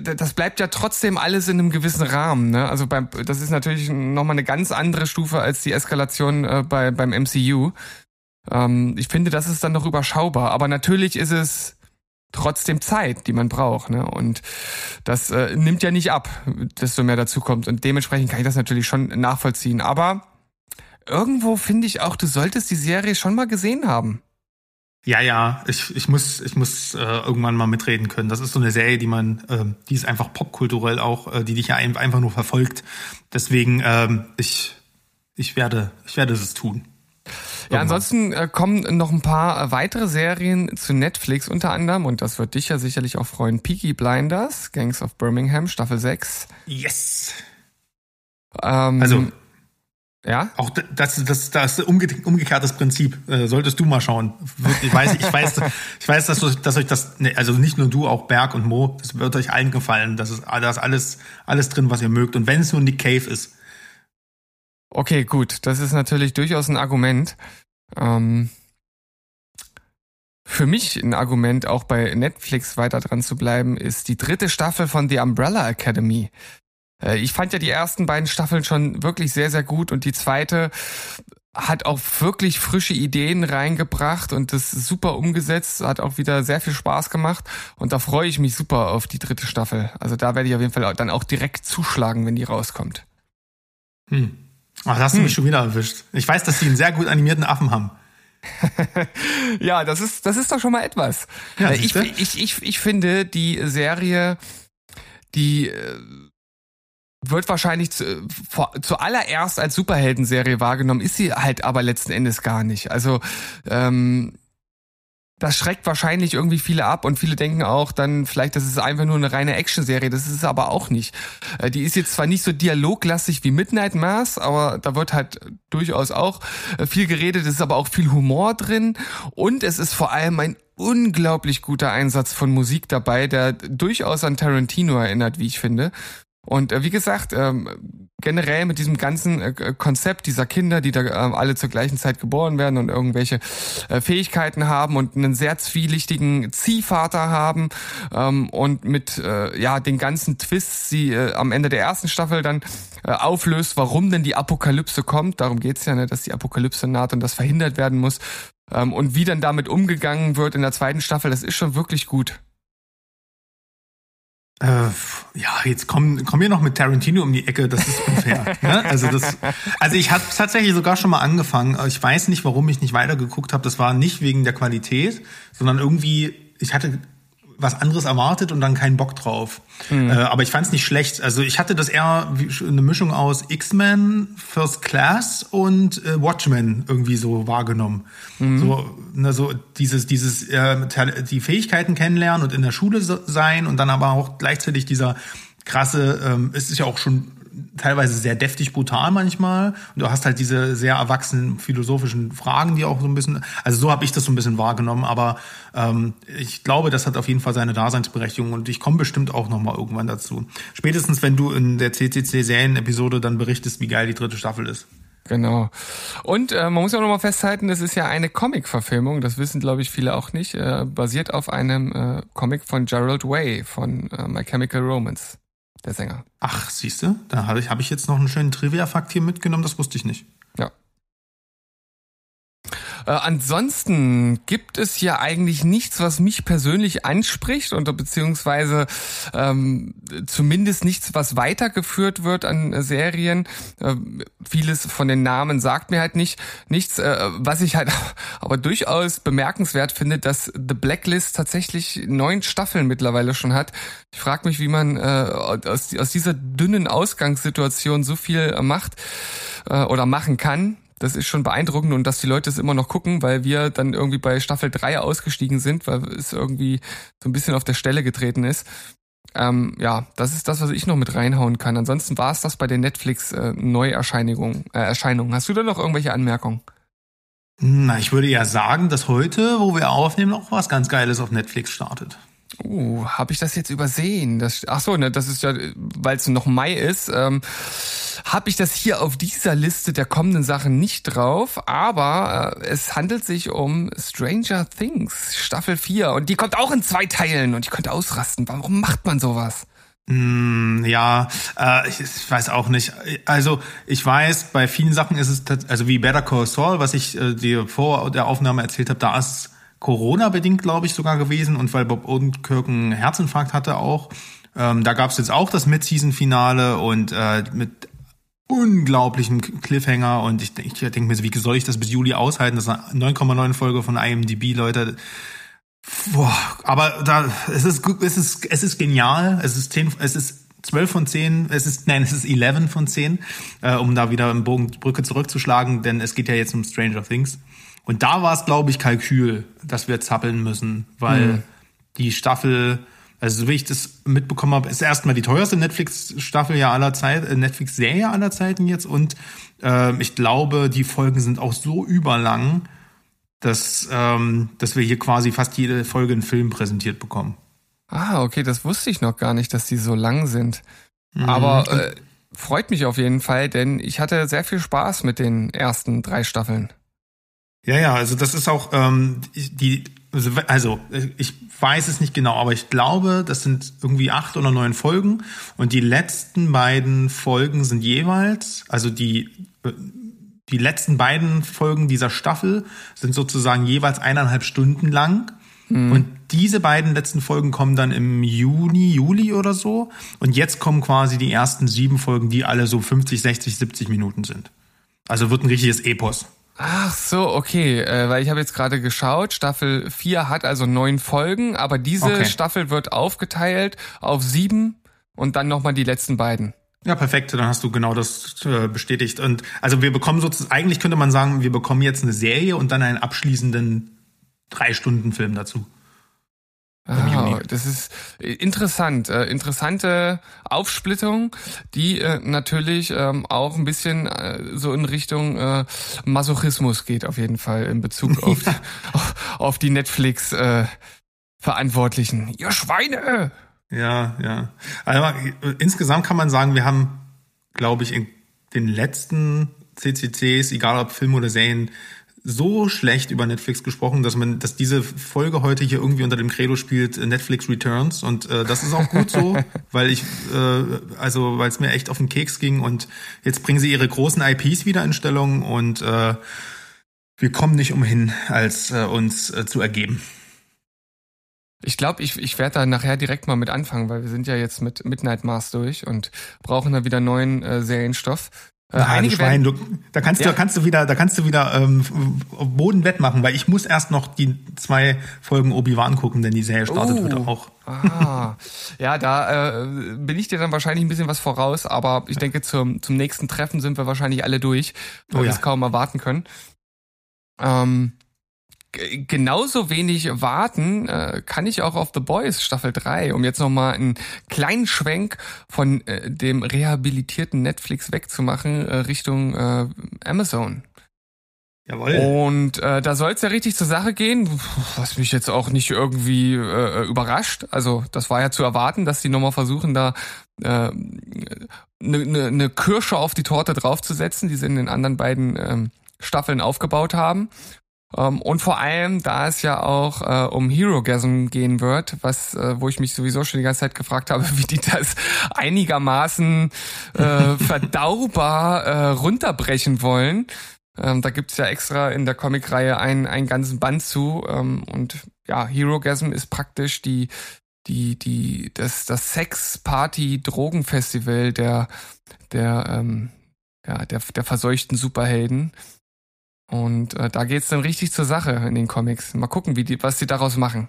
das bleibt ja trotzdem alles in einem gewissen Rahmen. Ne? Also beim, das ist natürlich nochmal eine ganz andere Stufe als die Eskalation äh, bei, beim MCU. Ähm, ich finde, das ist dann noch überschaubar. Aber natürlich ist es trotzdem Zeit, die man braucht. Ne? Und das äh, nimmt ja nicht ab, desto mehr dazu kommt. Und dementsprechend kann ich das natürlich schon nachvollziehen. Aber irgendwo finde ich auch, du solltest die Serie schon mal gesehen haben. Ja, ja, ich, ich muss, ich muss äh, irgendwann mal mitreden können. Das ist so eine Serie, die man, äh, die ist einfach popkulturell auch, äh, die dich ja einfach nur verfolgt. Deswegen, ähm, ich, ich werde, ich werde es tun. Ja, ansonsten äh, kommen noch ein paar äh, weitere Serien zu Netflix, unter anderem, und das wird dich ja sicherlich auch freuen, Peaky Blinders, Gangs of Birmingham, Staffel 6. Yes! Ähm, also, ja? Auch das, das, das umge umgekehrtes Prinzip. Äh, solltest du mal schauen. Ich weiß, ich weiß, ich weiß, dass, dass euch das, ne, also nicht nur du, auch Berg und Mo, das wird euch allen gefallen. Das ist, da ist alles, alles drin, was ihr mögt. Und wenn es nur Nick Cave ist. Okay, gut. Das ist natürlich durchaus ein Argument. Ähm, für mich ein Argument, auch bei Netflix weiter dran zu bleiben, ist die dritte Staffel von The Umbrella Academy. Äh, ich fand ja die ersten beiden Staffeln schon wirklich sehr, sehr gut und die zweite hat auch wirklich frische Ideen reingebracht und das super umgesetzt, hat auch wieder sehr viel Spaß gemacht und da freue ich mich super auf die dritte Staffel. Also da werde ich auf jeden Fall dann auch direkt zuschlagen, wenn die rauskommt. Hm. Ach, da hast du hm. mich schon wieder erwischt. Ich weiß, dass sie einen sehr gut animierten Affen haben. ja, das ist, das ist doch schon mal etwas. Ja, äh, ich, ich, ich, ich finde, die Serie, die äh, wird wahrscheinlich zu, zuallererst als Superheldenserie wahrgenommen, ist sie halt aber letzten Endes gar nicht. Also ähm, das schreckt wahrscheinlich irgendwie viele ab und viele denken auch dann vielleicht, das ist einfach nur eine reine Actionserie. Das ist es aber auch nicht. Äh, die ist jetzt zwar nicht so dialoglastig wie Midnight Mass, aber da wird halt durchaus auch äh, viel geredet. Es ist aber auch viel Humor drin und es ist vor allem ein unglaublich guter Einsatz von Musik dabei, der durchaus an Tarantino erinnert, wie ich finde. Und äh, wie gesagt, ähm, generell mit diesem ganzen äh, Konzept dieser Kinder, die da äh, alle zur gleichen Zeit geboren werden und irgendwelche äh, Fähigkeiten haben und einen sehr zwielichtigen Ziehvater haben ähm, und mit äh, ja den ganzen Twists, die äh, am Ende der ersten Staffel dann äh, auflöst, warum denn die Apokalypse kommt. Darum geht's ja, ne, dass die Apokalypse naht und das verhindert werden muss. Ähm, und wie dann damit umgegangen wird in der zweiten Staffel, das ist schon wirklich gut. Äh, ja, jetzt kommen komm wir noch mit Tarantino um die Ecke, das ist unfair. ne? Also das, also ich habe tatsächlich sogar schon mal angefangen. Ich weiß nicht, warum ich nicht weitergeguckt habe. Das war nicht wegen der Qualität, sondern irgendwie, ich hatte was anderes erwartet und dann keinen Bock drauf. Mhm. Äh, aber ich fand es nicht schlecht. Also ich hatte das eher wie eine Mischung aus X-Men, First Class und äh, Watchmen irgendwie so wahrgenommen. Mhm. So, ne, so dieses, dieses äh, die Fähigkeiten kennenlernen und in der Schule sein und dann aber auch gleichzeitig dieser krasse, ähm, es ist ja auch schon teilweise sehr deftig brutal manchmal. Und du hast halt diese sehr erwachsenen philosophischen Fragen, die auch so ein bisschen, also so habe ich das so ein bisschen wahrgenommen, aber ähm, ich glaube, das hat auf jeden Fall seine Daseinsberechtigung und ich komme bestimmt auch nochmal irgendwann dazu. Spätestens, wenn du in der CCC-Serien-Episode dann berichtest, wie geil die dritte Staffel ist. Genau. Und äh, man muss ja auch nochmal festhalten, das ist ja eine Comic-Verfilmung, das wissen, glaube ich, viele auch nicht, äh, basiert auf einem äh, Comic von Gerald Way von äh, My Chemical Romance der Sänger. Ach, siehst du, da habe ich, hab ich jetzt noch einen schönen Trivia-Fakt hier mitgenommen, das wusste ich nicht. Ja. Äh, ansonsten gibt es ja eigentlich nichts, was mich persönlich anspricht oder beziehungsweise ähm, zumindest nichts, was weitergeführt wird an äh, Serien. Äh, vieles von den Namen sagt mir halt nicht nichts. Äh, was ich halt aber durchaus bemerkenswert finde, dass The Blacklist tatsächlich neun Staffeln mittlerweile schon hat. Ich frage mich, wie man äh, aus, aus dieser dünnen Ausgangssituation so viel macht äh, oder machen kann das ist schon beeindruckend und dass die Leute es immer noch gucken, weil wir dann irgendwie bei Staffel 3 ausgestiegen sind, weil es irgendwie so ein bisschen auf der Stelle getreten ist. Ähm, ja, das ist das, was ich noch mit reinhauen kann. Ansonsten war es das bei den Netflix äh. Hast du da noch irgendwelche Anmerkungen? Na, ich würde ja sagen, dass heute, wo wir aufnehmen, noch was ganz Geiles auf Netflix startet. Uh, habe ich das jetzt übersehen? Das, ach so, ne, das ist ja, weil es noch Mai ist, ähm, habe ich das hier auf dieser Liste der kommenden Sachen nicht drauf. Aber äh, es handelt sich um Stranger Things Staffel 4 und die kommt auch in zwei Teilen und ich könnte ausrasten. Warum macht man sowas? Mm, ja, äh, ich, ich, weiß auch nicht. Also ich weiß, bei vielen Sachen ist es, also wie Better Call Saul, was ich äh, dir vor der Aufnahme erzählt habe, da ist Corona-bedingt, glaube ich, sogar gewesen und weil Bob Odenkirk einen Herzinfarkt hatte auch. Ähm, da gab es jetzt auch das Mid-Season-Finale und äh, mit unglaublichem Cliffhanger und ich, ich denke mir, wie soll ich das bis Juli aushalten? Das ist eine 9,9 Folge von IMDb, Leute. Boah, aber da es ist es ist es ist genial. Es ist 10, es ist 12 von 10, es ist nein, es ist 11 von 10, äh, um da wieder im Bogen Brücke zurückzuschlagen, denn es geht ja jetzt um Stranger Things. Und da war es, glaube ich, Kalkül, dass wir zappeln müssen, weil mhm. die Staffel, also so wie ich das mitbekommen habe, ist erstmal die teuerste Netflix-Staffel ja aller Zeit, äh, Netflix-Serie aller Zeiten jetzt. Und äh, ich glaube, die Folgen sind auch so überlang, dass, ähm, dass wir hier quasi fast jede Folge einen Film präsentiert bekommen. Ah, okay, das wusste ich noch gar nicht, dass die so lang sind. Mhm. Aber äh, freut mich auf jeden Fall, denn ich hatte sehr viel Spaß mit den ersten drei Staffeln. Ja, ja, also das ist auch ähm, die, also ich weiß es nicht genau, aber ich glaube, das sind irgendwie acht oder neun Folgen und die letzten beiden Folgen sind jeweils, also die die letzten beiden Folgen dieser Staffel sind sozusagen jeweils eineinhalb Stunden lang. Mhm. Und diese beiden letzten Folgen kommen dann im Juni, Juli oder so. Und jetzt kommen quasi die ersten sieben Folgen, die alle so 50, 60, 70 Minuten sind. Also wird ein richtiges Epos. Ach so, okay, äh, weil ich habe jetzt gerade geschaut, Staffel 4 hat also neun Folgen, aber diese okay. Staffel wird aufgeteilt auf sieben und dann nochmal die letzten beiden. Ja, perfekt, dann hast du genau das äh, bestätigt. Und also wir bekommen sozusagen, eigentlich könnte man sagen, wir bekommen jetzt eine Serie und dann einen abschließenden Drei-Stunden-Film dazu. Ah, das ist interessant. Äh, interessante Aufsplittung, die äh, natürlich ähm, auch ein bisschen äh, so in Richtung äh, Masochismus geht, auf jeden Fall, in Bezug auf, ja. auf, auf, die Netflix äh, Verantwortlichen. Ihr Schweine! Ja, ja. Also, insgesamt kann man sagen, wir haben, glaube ich, in den letzten CCCs, egal ob Film oder Serien, so schlecht über Netflix gesprochen, dass man, dass diese Folge heute hier irgendwie unter dem Credo spielt äh, Netflix Returns und äh, das ist auch gut so, weil ich, äh, also weil es mir echt auf den Keks ging und jetzt bringen sie ihre großen IPs wieder in Stellung und äh, wir kommen nicht umhin, als äh, uns äh, zu ergeben. Ich glaube, ich, ich werde da nachher direkt mal mit anfangen, weil wir sind ja jetzt mit Midnight Mars durch und brauchen da wieder neuen äh, Serienstoff. Äh, einige Schwein, du, da kannst ja. du, da kannst du wieder, da kannst du wieder ähm, Boden wettmachen, weil ich muss erst noch die zwei Folgen Obi-Wan gucken, denn die Serie startet uh, heute auch. Ah, ja, da äh, bin ich dir dann wahrscheinlich ein bisschen was voraus, aber ich denke, zum, zum nächsten Treffen sind wir wahrscheinlich alle durch, weil oh, wir es kaum erwarten können. Ähm, genauso wenig warten äh, kann ich auch auf The Boys Staffel 3, um jetzt nochmal einen kleinen Schwenk von äh, dem rehabilitierten Netflix wegzumachen äh, Richtung äh, Amazon. Jawohl. Und äh, da soll es ja richtig zur Sache gehen, was mich jetzt auch nicht irgendwie äh, überrascht. Also das war ja zu erwarten, dass die nochmal versuchen, da eine äh, ne, ne, ne Kirsche auf die Torte draufzusetzen, die sie in den anderen beiden ähm, Staffeln aufgebaut haben. Ähm, und vor allem, da es ja auch äh, um Hero-Gasm gehen wird, was, äh, wo ich mich sowieso schon die ganze Zeit gefragt habe, wie die das einigermaßen äh, verdaubar äh, runterbrechen wollen. Ähm, da gibt's ja extra in der Comicreihe einen, einen ganzen Band zu. Ähm, und ja, Hero-Gasm ist praktisch die, die, die, das, das Sex-Party-Drogenfestival der, der, ähm, ja, der, der verseuchten Superhelden. Und äh, da geht's dann richtig zur Sache in den Comics. Mal gucken, wie die, was die daraus machen.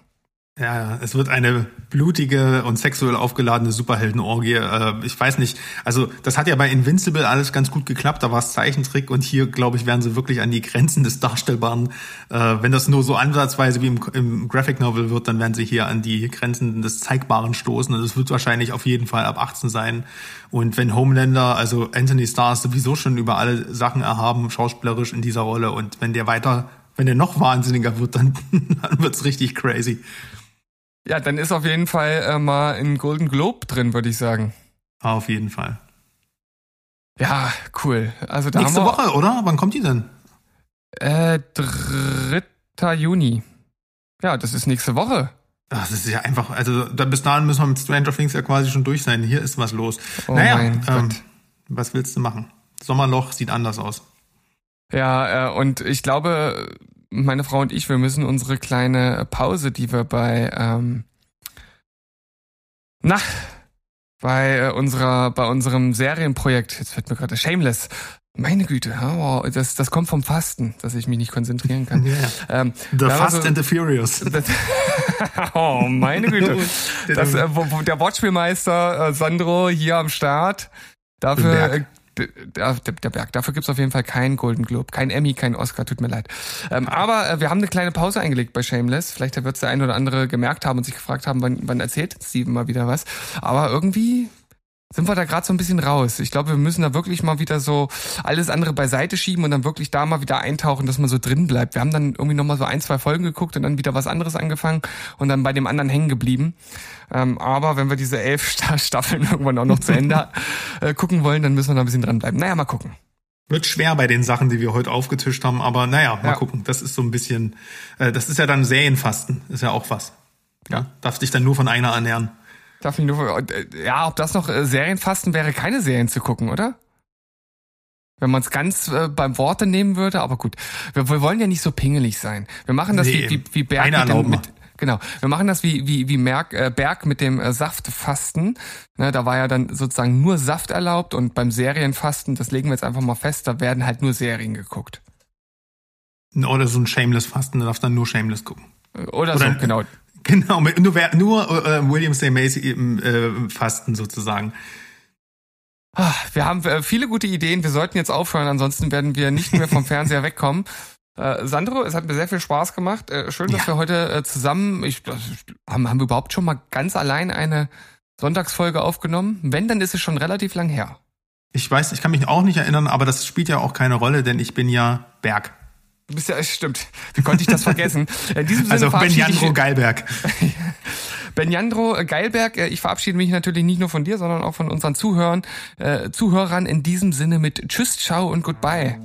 Ja, es wird eine blutige und sexuell aufgeladene Superheldenorgie. Äh, ich weiß nicht, also das hat ja bei Invincible alles ganz gut geklappt, da war es Zeichentrick und hier, glaube ich, werden sie wirklich an die Grenzen des Darstellbaren. Äh, wenn das nur so ansatzweise wie im, Graphic Novel wird, dann werden sie hier an die Grenzen des Zeigbaren stoßen und es wird wahrscheinlich auf jeden Fall ab 18 sein. Und wenn Homelander, also Anthony Starr sowieso schon über alle Sachen erhaben, schauspielerisch in dieser Rolle und wenn der weiter, wenn der noch wahnsinniger wird, dann, dann wird's richtig crazy. Ja, dann ist auf jeden Fall äh, mal ein Golden Globe drin, würde ich sagen. Auf jeden Fall. Ja, cool. Also da Nächste Woche, oder? Wann kommt die denn? Äh, 3. Juni. Ja, das ist nächste Woche. Ach, das ist ja einfach, also da, bis dahin müssen wir mit Stranger Things ja quasi schon durch sein. Hier ist was los. Oh naja, ähm, was willst du machen? Sommerloch sieht anders aus. Ja, äh, und ich glaube, meine Frau und ich, wir müssen unsere kleine Pause, die wir bei, ähm, na, bei äh, unserer, bei unserem Serienprojekt, jetzt fällt mir gerade Shameless, meine Güte, oh, das, das kommt vom Fasten, dass ich mich nicht konzentrieren kann. Yeah. Ähm, the Fast so, and the Furious. Das, oh, meine Güte. Das, äh, wo, wo der Wortspielmeister äh, Sandro hier am Start. Dafür der, der Berg. Dafür gibt's auf jeden Fall keinen Golden Globe, kein Emmy, kein Oscar, tut mir leid. Ähm, aber äh, wir haben eine kleine Pause eingelegt bei Shameless. Vielleicht wird's der ein oder andere gemerkt haben und sich gefragt haben, wann, wann erzählt Steven mal wieder was. Aber irgendwie sind wir da gerade so ein bisschen raus. Ich glaube, wir müssen da wirklich mal wieder so alles andere beiseite schieben und dann wirklich da mal wieder eintauchen, dass man so drin bleibt. Wir haben dann irgendwie nochmal so ein, zwei Folgen geguckt und dann wieder was anderes angefangen und dann bei dem anderen hängen geblieben. Ähm, aber wenn wir diese elf Staffeln irgendwann auch noch zu Ende äh, gucken wollen, dann müssen wir da ein bisschen dranbleiben. Naja, mal gucken. Wird schwer bei den Sachen, die wir heute aufgetischt haben, aber naja, mal ja. gucken. Das ist so ein bisschen, äh, das ist ja dann Serienfasten, ist ja auch was. Ja, darfst dich dann nur von einer ernähren. Darf ich nur, äh, ja, ob das noch äh, Serienfasten wäre, keine Serien zu gucken, oder? Wenn man es ganz äh, beim Worte nehmen würde, aber gut. Wir, wir, wollen ja nicht so pingelig sein. Wir machen das nee, wie, wie, wie Berg mit, dem, mit Genau, wir machen das wie wie wie Merk, äh, Berg mit dem äh, Saftfasten. Ne, da war ja dann sozusagen nur Saft erlaubt und beim Serienfasten, das legen wir jetzt einfach mal fest, da werden halt nur Serien geguckt. Oder so ein Shameless Fasten, da darf dann nur Shameless gucken. Oder, Oder so, genau. Genau, nur, nur äh, William St. Macy im äh, Fasten sozusagen. Ah, wir haben äh, viele gute Ideen. Wir sollten jetzt aufhören, ansonsten werden wir nicht mehr vom Fernseher wegkommen. Äh, Sandro, es hat mir sehr viel Spaß gemacht. Äh, schön, dass ja. wir heute äh, zusammen, ich, haben, haben wir überhaupt schon mal ganz allein eine Sonntagsfolge aufgenommen? Wenn, dann ist es schon relativ lang her. Ich weiß, ich kann mich auch nicht erinnern, aber das spielt ja auch keine Rolle, denn ich bin ja Berg. Du bist ja, stimmt. Wie konnte ich das vergessen? In diesem Sinne also Benjandro Geilberg. Benjandro Geilberg, äh, ich verabschiede mich natürlich nicht nur von dir, sondern auch von unseren Zuhörern, äh, Zuhörern in diesem Sinne mit Tschüss, Ciao und Goodbye.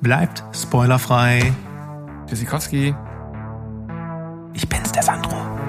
Bleibt spoilerfrei. Tschüssikowski. Ich bin's, der Sandro.